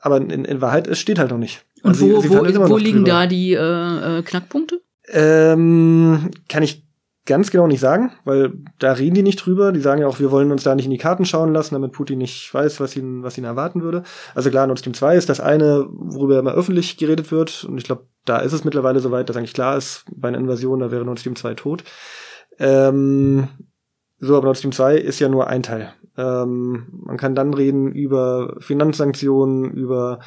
Aber in, in Wahrheit, es steht halt noch nicht. Und also wo, sie, sie wo, wo liegen da die äh, äh, Knackpunkte? Ähm, kann ich ganz genau nicht sagen, weil da reden die nicht drüber. Die sagen ja auch, wir wollen uns da nicht in die Karten schauen lassen, damit Putin nicht weiß, was ihn, was ihn erwarten würde. Also klar, Nord Stream 2 ist das eine, worüber immer öffentlich geredet wird. Und ich glaube, da ist es mittlerweile soweit, dass eigentlich klar ist, bei einer Invasion, da wäre Nord Stream 2 tot. Ähm, so, aber Nord Stream 2 ist ja nur ein Teil. Ähm, man kann dann reden über Finanzsanktionen, über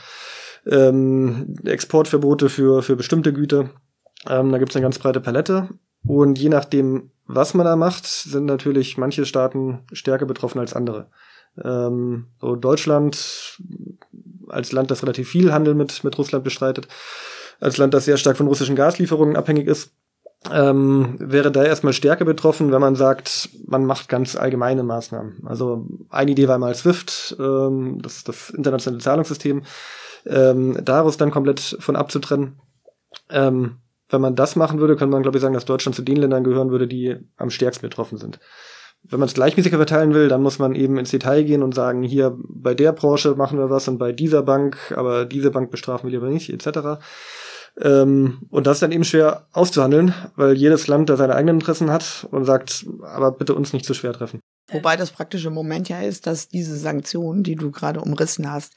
ähm, Exportverbote für, für bestimmte Güter. Ähm, da gibt es eine ganz breite Palette. Und je nachdem, was man da macht, sind natürlich manche Staaten stärker betroffen als andere. Ähm, so Deutschland als Land, das relativ viel Handel mit, mit Russland bestreitet, als Land, das sehr stark von russischen Gaslieferungen abhängig ist, ähm, wäre da erstmal stärker betroffen, wenn man sagt, man macht ganz allgemeine Maßnahmen. Also eine Idee war mal SWIFT, ähm, das, das internationale Zahlungssystem, ähm, daraus dann komplett von abzutrennen. Ähm, wenn man das machen würde, könnte man, glaube ich, sagen, dass Deutschland zu den Ländern gehören würde, die am stärksten betroffen sind. Wenn man es gleichmäßiger verteilen will, dann muss man eben ins Detail gehen und sagen, hier bei der Branche machen wir was und bei dieser Bank, aber diese Bank bestrafen wir lieber nicht, etc. Ähm, und das ist dann eben schwer auszuhandeln, weil jedes Land da seine eigenen Interessen hat und sagt, aber bitte uns nicht zu schwer treffen. Wobei das praktische Moment ja ist, dass diese Sanktionen, die du gerade umrissen hast,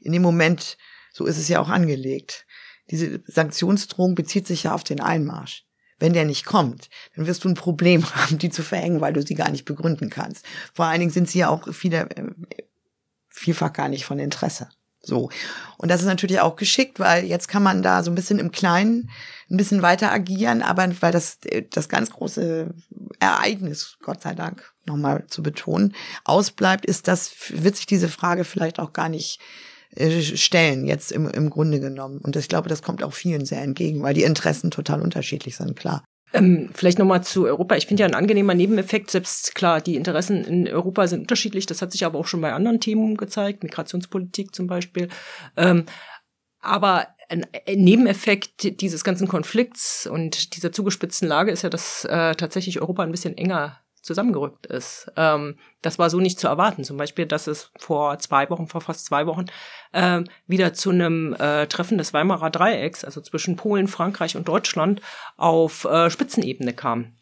in dem Moment, so ist es ja auch angelegt. Diese Sanktionsdrohung bezieht sich ja auf den Einmarsch. Wenn der nicht kommt, dann wirst du ein Problem haben, die zu verhängen, weil du sie gar nicht begründen kannst. Vor allen Dingen sind sie ja auch viele, äh, vielfach gar nicht von Interesse. So. Und das ist natürlich auch geschickt, weil jetzt kann man da so ein bisschen im Kleinen ein bisschen weiter agieren, aber weil das, das ganz große Ereignis, Gott sei Dank, nochmal zu betonen, ausbleibt, ist das, wird sich diese Frage vielleicht auch gar nicht äh, stellen, jetzt im, im Grunde genommen. Und ich glaube, das kommt auch vielen sehr entgegen, weil die Interessen total unterschiedlich sind, klar. Ähm, vielleicht nochmal zu Europa. Ich finde ja ein angenehmer Nebeneffekt, selbst klar, die Interessen in Europa sind unterschiedlich. Das hat sich aber auch schon bei anderen Themen gezeigt, Migrationspolitik zum Beispiel. Ähm, aber ein Nebeneffekt dieses ganzen Konflikts und dieser zugespitzten Lage ist ja, dass äh, tatsächlich Europa ein bisschen enger zusammengerückt ist. Ähm, das war so nicht zu erwarten. Zum Beispiel, dass es vor zwei Wochen, vor fast zwei Wochen, äh, wieder zu einem äh, Treffen des Weimarer Dreiecks, also zwischen Polen, Frankreich und Deutschland, auf äh, Spitzenebene kam.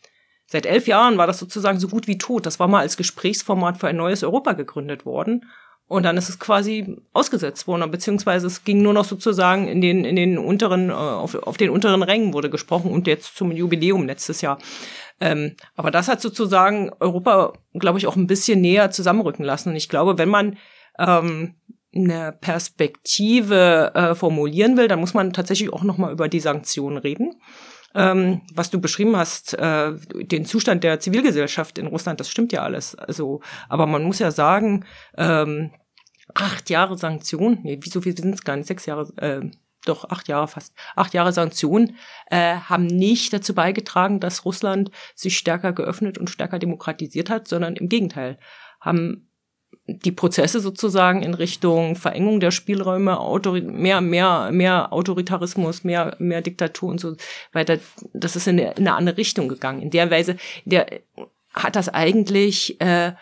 Seit elf Jahren war das sozusagen so gut wie tot. Das war mal als Gesprächsformat für ein neues Europa gegründet worden. Und dann ist es quasi ausgesetzt worden, beziehungsweise es ging nur noch sozusagen in den, in den unteren, äh, auf, auf den unteren Rängen wurde gesprochen und jetzt zum Jubiläum letztes Jahr. Ähm, aber das hat sozusagen Europa, glaube ich, auch ein bisschen näher zusammenrücken lassen. Und ich glaube, wenn man ähm, eine Perspektive äh, formulieren will, dann muss man tatsächlich auch noch mal über die Sanktionen reden. Ähm, was du beschrieben hast, äh, den Zustand der Zivilgesellschaft in Russland, das stimmt ja alles. Also, aber man muss ja sagen, ähm, acht Jahre Sanktionen, nee, wieso viel sind es gar nicht, sechs Jahre, äh, doch acht Jahre fast, acht Jahre Sanktionen äh, haben nicht dazu beigetragen, dass Russland sich stärker geöffnet und stärker demokratisiert hat, sondern im Gegenteil haben die Prozesse sozusagen in Richtung Verengung der Spielräume, Autori mehr, mehr, mehr Autoritarismus, mehr, mehr Diktatur und so weiter, das ist in eine, in eine andere Richtung gegangen. In der Weise, der hat das eigentlich äh,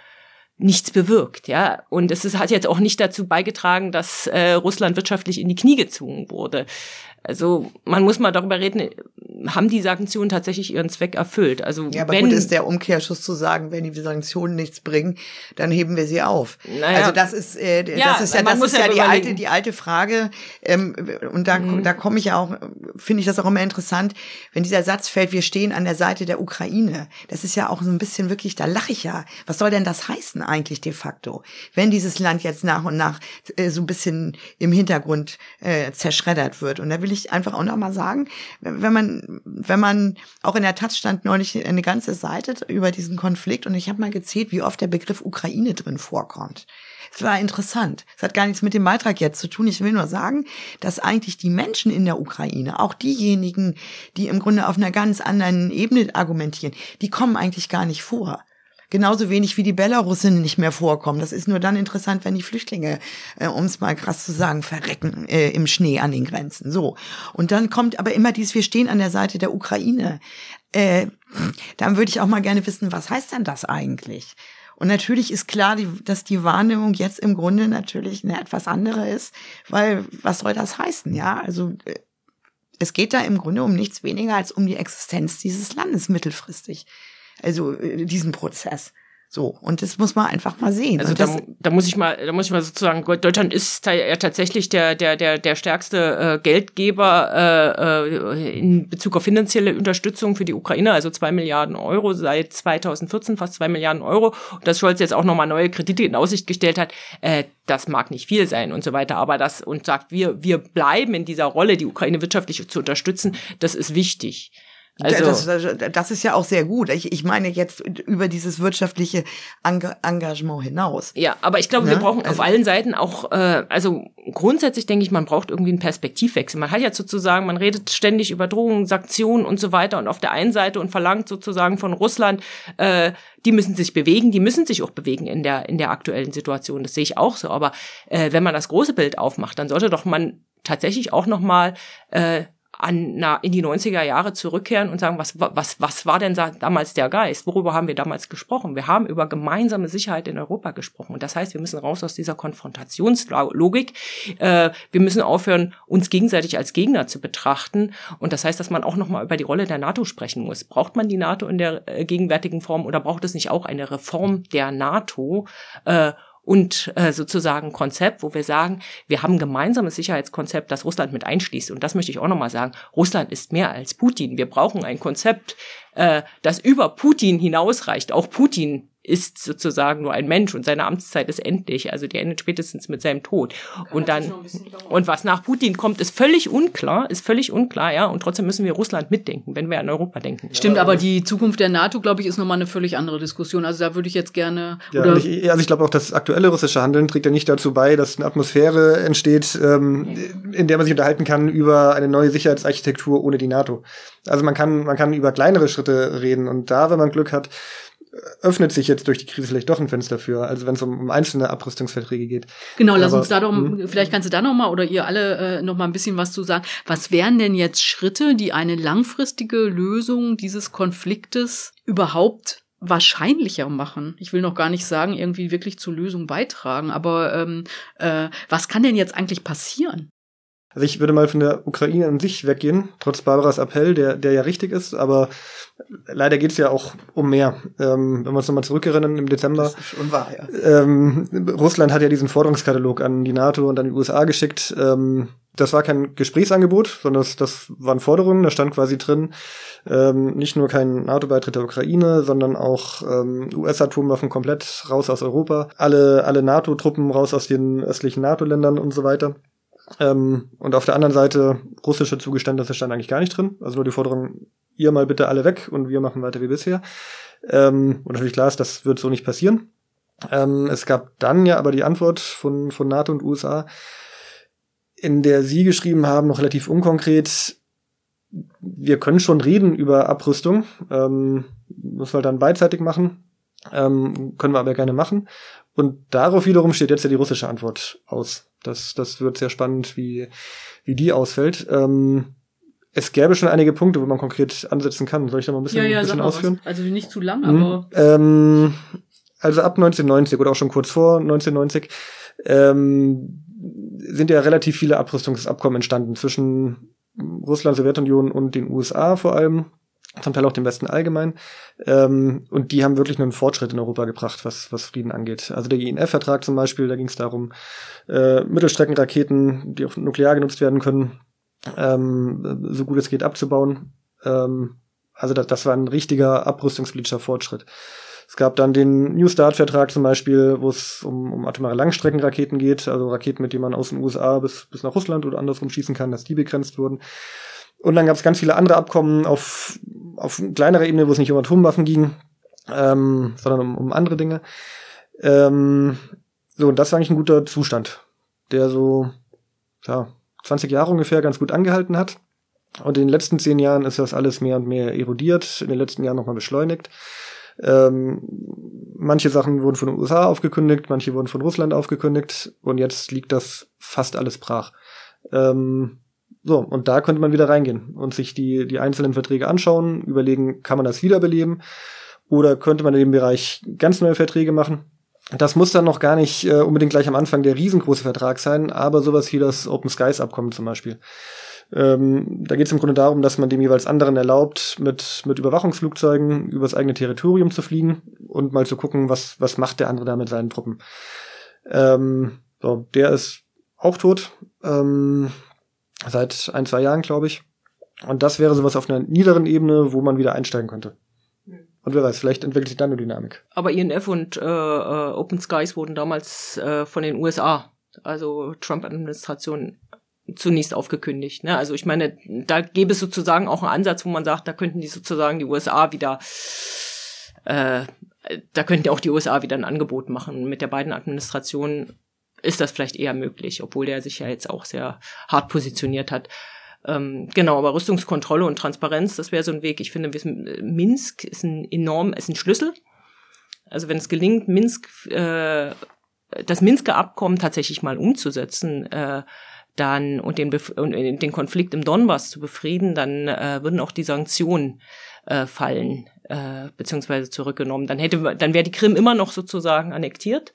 nichts bewirkt, ja. Und es ist, hat jetzt auch nicht dazu beigetragen, dass äh, Russland wirtschaftlich in die Knie gezogen wurde. Also man muss mal darüber reden, haben die Sanktionen tatsächlich ihren Zweck erfüllt? Also ja, aber wenn, gut ist der Umkehrschluss zu sagen, wenn die Sanktionen nichts bringen, dann heben wir sie auf. Naja, also das ist, äh, ja, das ist ja, das ist ja, die alte, die alte Frage. Ähm, und da, mhm. da komme ich ja auch, finde ich das auch immer interessant, wenn dieser Satz fällt: Wir stehen an der Seite der Ukraine. Das ist ja auch so ein bisschen wirklich, da lache ich ja. Was soll denn das heißen eigentlich de facto, wenn dieses Land jetzt nach und nach äh, so ein bisschen im Hintergrund äh, zerschreddert wird? Und da will ich einfach auch noch mal sagen, wenn man, wenn man auch in der Taz stand neulich eine ganze Seite über diesen Konflikt und ich habe mal gezählt, wie oft der Begriff Ukraine drin vorkommt. Es war interessant. Es hat gar nichts mit dem Beitrag jetzt zu tun. Ich will nur sagen, dass eigentlich die Menschen in der Ukraine, auch diejenigen, die im Grunde auf einer ganz anderen Ebene argumentieren, die kommen eigentlich gar nicht vor. Genauso wenig wie die Belarusinnen nicht mehr vorkommen. Das ist nur dann interessant, wenn die Flüchtlinge, äh, um es mal krass zu sagen, verrecken äh, im Schnee an den Grenzen. So. Und dann kommt aber immer dies, wir stehen an der Seite der Ukraine. Äh, dann würde ich auch mal gerne wissen, was heißt denn das eigentlich? Und natürlich ist klar, dass die Wahrnehmung jetzt im Grunde natürlich eine etwas andere ist, weil was soll das heißen? Ja, also äh, es geht da im Grunde um nichts weniger als um die Existenz dieses Landes mittelfristig. Also äh, diesen Prozess. So, und das muss man einfach mal sehen. Also da, da, muss ich mal, da muss ich mal sozusagen, Deutschland ist ja tatsächlich der, der, der, der stärkste äh, Geldgeber äh, äh, in Bezug auf finanzielle Unterstützung für die Ukraine, also zwei Milliarden Euro seit 2014, fast zwei Milliarden Euro. Und dass Scholz jetzt auch nochmal neue Kredite in Aussicht gestellt hat, äh, das mag nicht viel sein und so weiter, aber das und sagt, wir, wir bleiben in dieser Rolle, die Ukraine wirtschaftlich zu unterstützen, das ist wichtig. Also das, das, das, ist ja auch sehr gut. Ich, ich meine jetzt über dieses wirtschaftliche Engagement hinaus. Ja, aber ich glaube, ja? wir brauchen also, auf allen Seiten auch, äh, also grundsätzlich denke ich, man braucht irgendwie einen Perspektivwechsel. Man hat ja sozusagen, man redet ständig über Drohungen, Sanktionen und so weiter und auf der einen Seite und verlangt sozusagen von Russland, äh, die müssen sich bewegen, die müssen sich auch bewegen in der in der aktuellen Situation. Das sehe ich auch so. Aber äh, wenn man das große Bild aufmacht, dann sollte doch man tatsächlich auch noch mal äh, an, na, in die 90er Jahre zurückkehren und sagen, was, was, was war denn damals der Geist? Worüber haben wir damals gesprochen? Wir haben über gemeinsame Sicherheit in Europa gesprochen. Und das heißt, wir müssen raus aus dieser Konfrontationslogik. Äh, wir müssen aufhören, uns gegenseitig als Gegner zu betrachten. Und das heißt, dass man auch nochmal über die Rolle der NATO sprechen muss. Braucht man die NATO in der äh, gegenwärtigen Form oder braucht es nicht auch eine Reform der NATO? Äh, und äh, sozusagen Konzept, wo wir sagen, wir haben ein gemeinsames Sicherheitskonzept, das Russland mit einschließt. Und das möchte ich auch nochmal sagen. Russland ist mehr als Putin. Wir brauchen ein Konzept, äh, das über Putin hinausreicht. Auch Putin ist sozusagen nur ein Mensch und seine Amtszeit ist endlich. Also die endet spätestens mit seinem Tod. Und dann, und was nach Putin kommt, ist völlig unklar, ist völlig unklar, ja. Und trotzdem müssen wir Russland mitdenken, wenn wir an Europa denken. Stimmt, ja. aber die Zukunft der NATO, glaube ich, ist nochmal eine völlig andere Diskussion. Also da würde ich jetzt gerne. Ja, oder ich, also ich glaube auch, das aktuelle russische Handeln trägt ja nicht dazu bei, dass eine Atmosphäre entsteht, ähm, in der man sich unterhalten kann über eine neue Sicherheitsarchitektur ohne die NATO. Also man kann, man kann über kleinere Schritte reden und da, wenn man Glück hat, öffnet sich jetzt durch die Krise vielleicht doch ein Fenster für, also wenn es um, um einzelne Abrüstungsverträge geht. Genau, lass Aber, uns da doch, mh. vielleicht kannst du da noch mal oder ihr alle äh, noch mal ein bisschen was zu sagen. Was wären denn jetzt Schritte, die eine langfristige Lösung dieses Konfliktes überhaupt wahrscheinlicher machen. Ich will noch gar nicht sagen, irgendwie wirklich zur Lösung beitragen, aber ähm, äh, was kann denn jetzt eigentlich passieren? Also ich würde mal von der Ukraine an sich weggehen, trotz Barbaras Appell, der, der ja richtig ist, aber leider geht's ja auch um mehr. Ähm, wenn wir uns nochmal zurückerinnern im Dezember. Das ist schon wahr, ja. Ähm, Russland hat ja diesen Forderungskatalog an die NATO und an die USA geschickt. Ähm, das war kein Gesprächsangebot, sondern das, das waren Forderungen, da stand quasi drin, ähm, nicht nur kein NATO-Beitritt der Ukraine, sondern auch ähm, US-Atomwaffen komplett raus aus Europa, alle, alle NATO-Truppen raus aus den östlichen NATO-Ländern und so weiter. Ähm, und auf der anderen Seite russische Zugeständnisse stand eigentlich gar nicht drin. Also nur die Forderung, ihr mal bitte alle weg und wir machen weiter wie bisher. Ähm, und natürlich klar ist, das wird so nicht passieren. Ähm, es gab dann ja aber die Antwort von, von NATO und USA, in der sie geschrieben haben, noch relativ unkonkret, wir können schon reden über Abrüstung, ähm, müssen wir dann beidseitig machen, ähm, können wir aber gerne machen. Und darauf wiederum steht jetzt ja die russische Antwort aus. Das, das wird sehr spannend, wie, wie die ausfällt. Ähm, es gäbe schon einige Punkte, wo man konkret ansetzen kann. Soll ich da mal ein bisschen, ja, ja, ein bisschen ausführen? Was. Also nicht zu lang, mhm. aber. Ähm, also ab 1990 oder auch schon kurz vor 1990 ähm, sind ja relativ viele Abrüstungsabkommen entstanden zwischen Russland, Sowjetunion und den USA vor allem zum Teil auch dem Westen allgemein. Ähm, und die haben wirklich einen Fortschritt in Europa gebracht, was, was Frieden angeht. Also der INF-Vertrag zum Beispiel, da ging es darum, äh, Mittelstreckenraketen, die auch nuklear genutzt werden können, ähm, so gut es geht abzubauen. Ähm, also das, das war ein richtiger abrüstungspolitischer Fortschritt. Es gab dann den New Start-Vertrag zum Beispiel, wo es um, um atomare Langstreckenraketen geht, also Raketen, mit denen man aus den USA bis, bis nach Russland oder andersrum schießen kann, dass die begrenzt wurden. Und dann gab es ganz viele andere Abkommen auf, auf kleinerer Ebene, wo es nicht um Atomwaffen ging, ähm, sondern um, um andere Dinge. Ähm, so, und das war eigentlich ein guter Zustand, der so ja, 20 Jahre ungefähr ganz gut angehalten hat. Und in den letzten zehn Jahren ist das alles mehr und mehr erodiert, in den letzten Jahren nochmal beschleunigt. Ähm, manche Sachen wurden von den USA aufgekündigt, manche wurden von Russland aufgekündigt und jetzt liegt das fast alles brach. Ähm, so, und da könnte man wieder reingehen und sich die, die einzelnen Verträge anschauen, überlegen, kann man das wiederbeleben oder könnte man in dem Bereich ganz neue Verträge machen. Das muss dann noch gar nicht äh, unbedingt gleich am Anfang der riesengroße Vertrag sein, aber sowas wie das Open Skies Abkommen zum Beispiel. Ähm, da geht es im Grunde darum, dass man dem jeweils anderen erlaubt, mit, mit Überwachungsflugzeugen übers eigene Territorium zu fliegen und mal zu gucken, was, was macht der andere da mit seinen Truppen. Ähm, so, der ist auch tot, ähm, seit ein, zwei Jahren, glaube ich. Und das wäre sowas auf einer niederen Ebene, wo man wieder einsteigen könnte. Und wer weiß, vielleicht entwickelt sich dann eine Dynamik. Aber INF und äh, äh, Open Skies wurden damals äh, von den USA, also Trump-Administration, zunächst aufgekündigt. Ne? Also ich meine, da gäbe es sozusagen auch einen Ansatz, wo man sagt, da könnten die sozusagen die USA wieder, äh, da könnten auch die USA wieder ein Angebot machen. Mit der beiden Administrationen ist das vielleicht eher möglich, obwohl der sich ja jetzt auch sehr hart positioniert hat. Ähm, genau, aber Rüstungskontrolle und Transparenz, das wäre so ein Weg. Ich finde, Minsk ist ein enorm, ist ein Schlüssel. Also wenn es gelingt, Minsk, äh, das Minsker Abkommen tatsächlich mal umzusetzen, äh, dann und den, und den Konflikt im Donbass zu befrieden, dann äh, würden auch die Sanktionen äh, fallen äh, beziehungsweise zurückgenommen. Dann hätte, dann wäre die Krim immer noch sozusagen annektiert.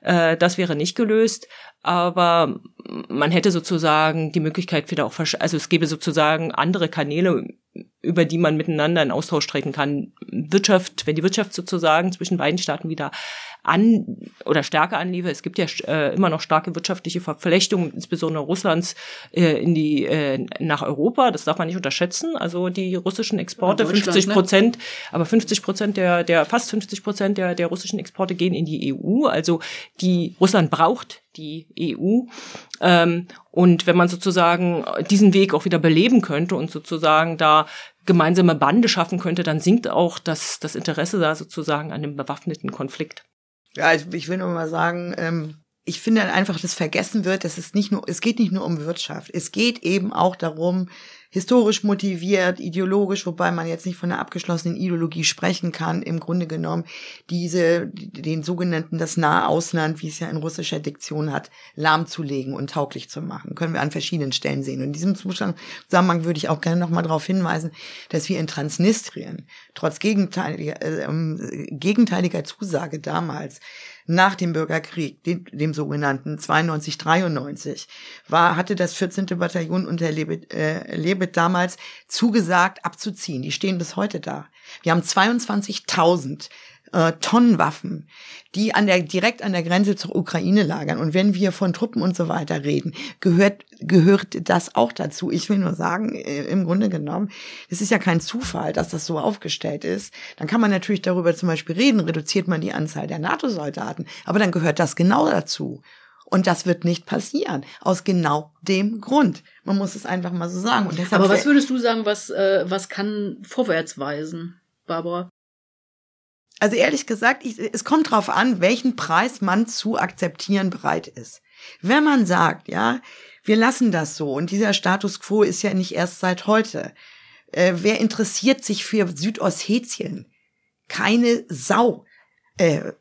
Äh, das wäre nicht gelöst aber man hätte sozusagen die Möglichkeit wieder auch, also es gäbe sozusagen andere Kanäle, über die man miteinander in Austausch treten kann. Wirtschaft, wenn die Wirtschaft sozusagen zwischen beiden Staaten wieder an oder stärker anliefe. Es gibt ja äh, immer noch starke wirtschaftliche Verflechtungen, insbesondere Russlands äh, in die äh, nach Europa. Das darf man nicht unterschätzen. Also die russischen Exporte, 50 ne? Prozent, ne? aber 50 Prozent der der fast 50 Prozent der der russischen Exporte gehen in die EU. Also die Russland braucht die EU. Ähm, und wenn man sozusagen diesen Weg auch wieder beleben könnte und sozusagen da gemeinsame Bande schaffen könnte, dann sinkt auch das, das Interesse da sozusagen an dem bewaffneten Konflikt. Ja, ich, ich will nur mal sagen, ähm, ich finde einfach, dass vergessen wird, dass es nicht nur, es geht nicht nur um Wirtschaft. Es geht eben auch darum, historisch motiviert, ideologisch, wobei man jetzt nicht von einer abgeschlossenen Ideologie sprechen kann, im Grunde genommen diese, den sogenannten das nahe Ausland, wie es ja in russischer Diktion hat, lahmzulegen und tauglich zu machen. Können wir an verschiedenen Stellen sehen. Und in diesem Zusammenhang würde ich auch gerne nochmal darauf hinweisen, dass wir in Transnistrien trotz gegenteiliger, äh, ähm, gegenteiliger Zusage damals nach dem Bürgerkrieg, dem, dem sogenannten 92, 93, war, hatte das 14. Bataillon unter Lebet, äh, Lebet damals zugesagt, abzuziehen. Die stehen bis heute da. Wir haben 22.000 äh, Tonnen Waffen, die an der, direkt an der Grenze zur Ukraine lagern. Und wenn wir von Truppen und so weiter reden, gehört, gehört das auch dazu. Ich will nur sagen, äh, im Grunde genommen, es ist ja kein Zufall, dass das so aufgestellt ist. Dann kann man natürlich darüber zum Beispiel reden, reduziert man die Anzahl der NATO-Soldaten. Aber dann gehört das genau dazu. Und das wird nicht passieren. Aus genau dem Grund. Man muss es einfach mal so sagen. Aber was würdest du sagen, was, äh, was kann vorwärts weisen, Barbara? Also ehrlich gesagt, ich, es kommt drauf an, welchen Preis man zu akzeptieren bereit ist. Wenn man sagt, ja, wir lassen das so und dieser Status quo ist ja nicht erst seit heute. Äh, wer interessiert sich für Südossetien? Keine Sau. Äh,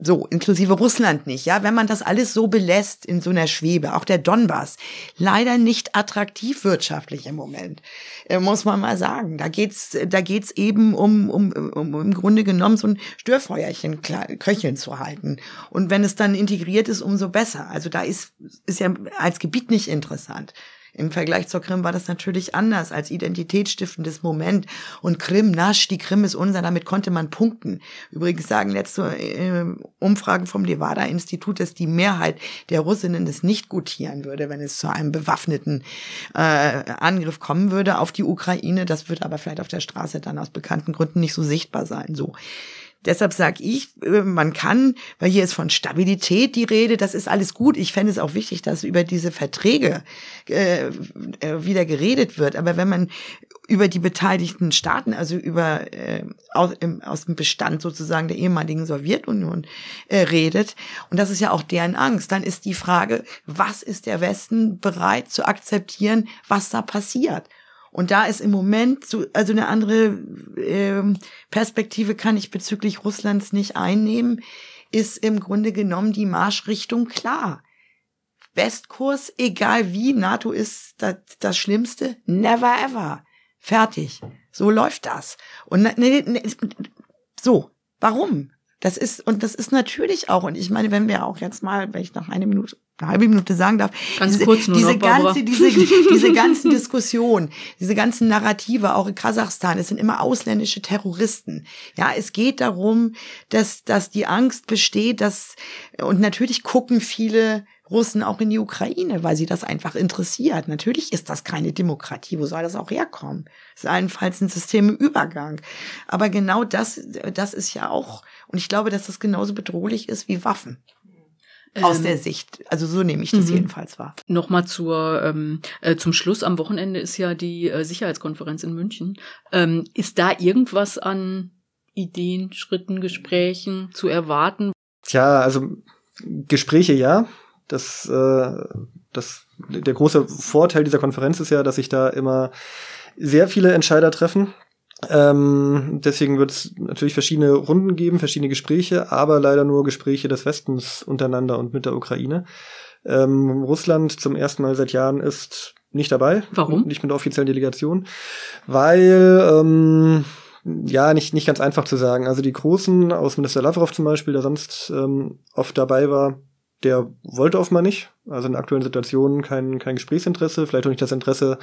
so, inklusive Russland nicht, ja. Wenn man das alles so belässt in so einer Schwebe, auch der Donbass, leider nicht attraktiv wirtschaftlich im Moment, äh, muss man mal sagen. Da geht's, da geht's eben um, um, um, im Grunde genommen so ein Störfeuerchen köcheln zu halten. Und wenn es dann integriert ist, umso besser. Also da ist, ist ja als Gebiet nicht interessant. Im Vergleich zur Krim war das natürlich anders als identitätsstiftendes Moment. Und Krim, Nasch, die Krim ist unser, damit konnte man punkten. Übrigens sagen letzte äh, Umfragen vom Levada-Institut, dass die Mehrheit der Russinnen das nicht gutieren würde, wenn es zu einem bewaffneten äh, Angriff kommen würde auf die Ukraine. Das wird aber vielleicht auf der Straße dann aus bekannten Gründen nicht so sichtbar sein. So. Deshalb sage ich, äh, man kann, weil hier ist von Stabilität die Rede, das ist alles gut. Ich fände es auch wichtig, dass über diese Verträge äh, äh, wieder geredet wird. Aber wenn man über die beteiligten Staaten, also über äh, aus, im, aus dem Bestand sozusagen der ehemaligen Sowjetunion äh, redet, und das ist ja auch deren Angst, dann ist die Frage, was ist der Westen bereit zu akzeptieren, was da passiert? Und da ist im Moment so, also eine andere äh, Perspektive kann ich bezüglich Russlands nicht einnehmen, ist im Grunde genommen die Marschrichtung klar. Westkurs, egal wie, NATO ist das, das Schlimmste, never ever. Fertig. So läuft das. Und ne, ne, so, warum? Das ist, und das ist natürlich auch, und ich meine, wenn wir auch jetzt mal, wenn ich noch eine Minute eine halbe Minute sagen darf. Ganz diese, kurz nur diese noch, ganze, diese, diese ganzen Diskussionen, diese ganzen Narrative, auch in Kasachstan, es sind immer ausländische Terroristen. Ja, es geht darum, dass, dass die Angst besteht, dass, und natürlich gucken viele Russen auch in die Ukraine, weil sie das einfach interessiert. Natürlich ist das keine Demokratie. Wo soll das auch herkommen? Es ist allenfalls ein System im Übergang. Aber genau das, das ist ja auch, und ich glaube, dass das genauso bedrohlich ist wie Waffen. Aus Ähm, der Sicht. Also so nehme ich das mhm. jedenfalls wahr. Nochmal zur ähm, äh, zum Schluss am Wochenende ist ja die äh, Sicherheitskonferenz in München. Ähm, ist da irgendwas an Ideen, Schritten, Gesprächen zu erwarten? Tja, also Gespräche ja. Das, äh, das, der große Vorteil dieser Konferenz ist ja, dass sich da immer sehr viele Entscheider treffen. Ähm, deswegen wird es natürlich verschiedene Runden geben, verschiedene Gespräche, aber leider nur Gespräche des Westens untereinander und mit der Ukraine. Ähm, Russland zum ersten Mal seit Jahren ist nicht dabei. Warum? Nicht mit der offiziellen Delegation. Weil, ähm, ja, nicht, nicht ganz einfach zu sagen. Also die Großen, Außenminister Lavrov zum Beispiel, der sonst ähm, oft dabei war, der wollte offenbar nicht. Also in der aktuellen Situation kein, kein Gesprächsinteresse, vielleicht auch nicht das Interesse.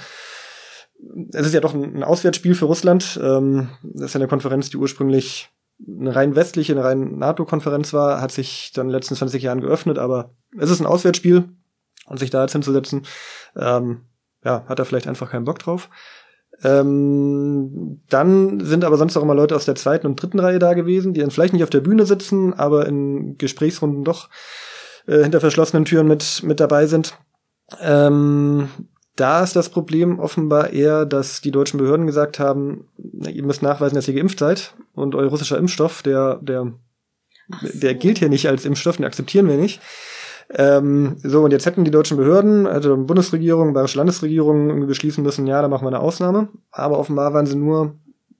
Es ist ja doch ein, ein Auswärtsspiel für Russland. Ähm, das ist ja eine Konferenz, die ursprünglich eine rein westliche, eine rein NATO-Konferenz war, hat sich dann in den letzten 20 Jahren geöffnet, aber es ist ein Auswärtsspiel und sich da jetzt hinzusetzen, ähm, ja, hat er vielleicht einfach keinen Bock drauf. Ähm, dann sind aber sonst auch immer Leute aus der zweiten und dritten Reihe da gewesen, die dann vielleicht nicht auf der Bühne sitzen, aber in Gesprächsrunden doch äh, hinter verschlossenen Türen mit, mit dabei sind. Ähm, da ist das Problem offenbar eher, dass die deutschen Behörden gesagt haben, ihr müsst nachweisen, dass ihr geimpft seid und euer russischer Impfstoff, der, der, der gilt hier nicht als Impfstoff, den akzeptieren wir nicht. Ähm, so, und jetzt hätten die deutschen Behörden, also Bundesregierung, bayerische Landesregierung beschließen müssen, ja, da machen wir eine Ausnahme. Aber offenbar waren sie nur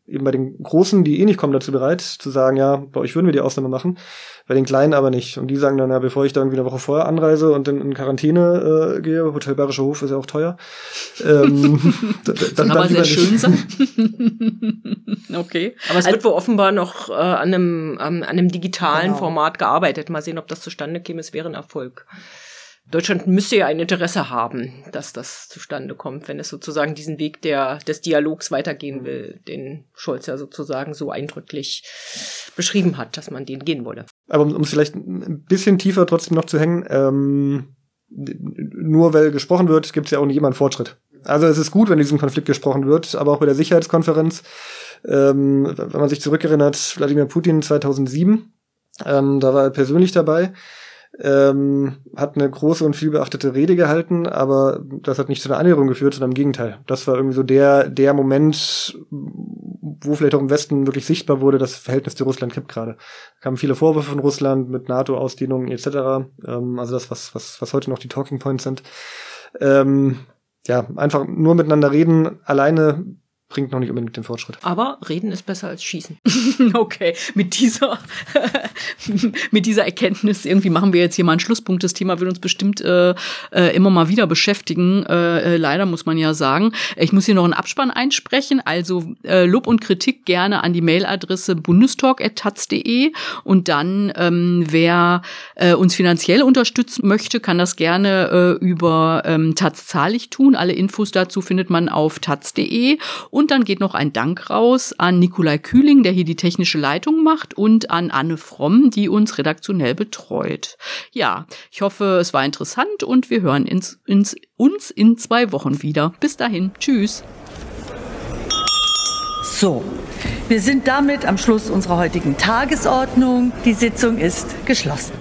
eben bei den Großen, die eh nicht kommen, dazu bereit, zu sagen, ja, bei euch würden wir die Ausnahme machen, bei den Kleinen aber nicht. Und die sagen dann, ja, bevor ich da irgendwie eine Woche vorher anreise und dann in Quarantäne äh, gehe, Hotel Bayerischer Hof ist ja auch teuer, ähm, d- d- Kann aber sehr nicht. schön sein. okay. Aber es Also- wird wohl offenbar noch äh, an, einem, ähm, an einem digitalen Genau. Format gearbeitet. Mal sehen, ob das zustande käme. Es wäre ein Erfolg. Deutschland müsste ja ein Interesse haben, dass das zustande kommt, wenn es sozusagen diesen Weg der, des Dialogs weitergehen will, den Scholz ja sozusagen so eindrücklich beschrieben hat, dass man den gehen wolle. Aber um es vielleicht ein bisschen tiefer trotzdem noch zu hängen, ähm, nur weil gesprochen wird, gibt es ja auch nicht immer einen Fortschritt. Also es ist gut, wenn in diesem Konflikt gesprochen wird, aber auch bei der Sicherheitskonferenz, ähm, wenn man sich zurückerinnert, Wladimir Putin 2007, ähm, da war er persönlich dabei, ähm, hat eine große und viel beachtete Rede gehalten, aber das hat nicht zu einer Annäherung geführt, sondern im Gegenteil. Das war irgendwie so der, der Moment, wo vielleicht auch im Westen wirklich sichtbar wurde, das Verhältnis zu Russland kippt gerade. Da kamen viele Vorwürfe von Russland mit NATO-Ausdehnungen etc. Ähm, also das, was, was, was heute noch die Talking Points sind. Ähm, ja, einfach nur miteinander reden, alleine bringt noch nicht unbedingt den Fortschritt. Aber reden ist besser als schießen. Okay, mit dieser, mit dieser Erkenntnis irgendwie machen wir jetzt hier mal einen Schlusspunkt. Das Thema wird uns bestimmt äh, äh, immer mal wieder beschäftigen. Äh, äh, leider muss man ja sagen. Ich muss hier noch einen Abspann einsprechen. Also äh, Lob und Kritik gerne an die Mailadresse bundestalk.taz.de und dann, ähm, wer äh, uns finanziell unterstützen möchte, kann das gerne äh, über ähm, Taz zahlig tun. Alle Infos dazu findet man auf taz.de und dann geht noch ein Dank raus an Nikolai Kühling, der hier die technische Leitung macht und an Anne Fromm, die uns redaktionell betreut. Ja, ich hoffe, es war interessant und wir hören ins, ins, uns in zwei Wochen wieder. Bis dahin. Tschüss. So, wir sind damit am Schluss unserer heutigen Tagesordnung. Die Sitzung ist geschlossen.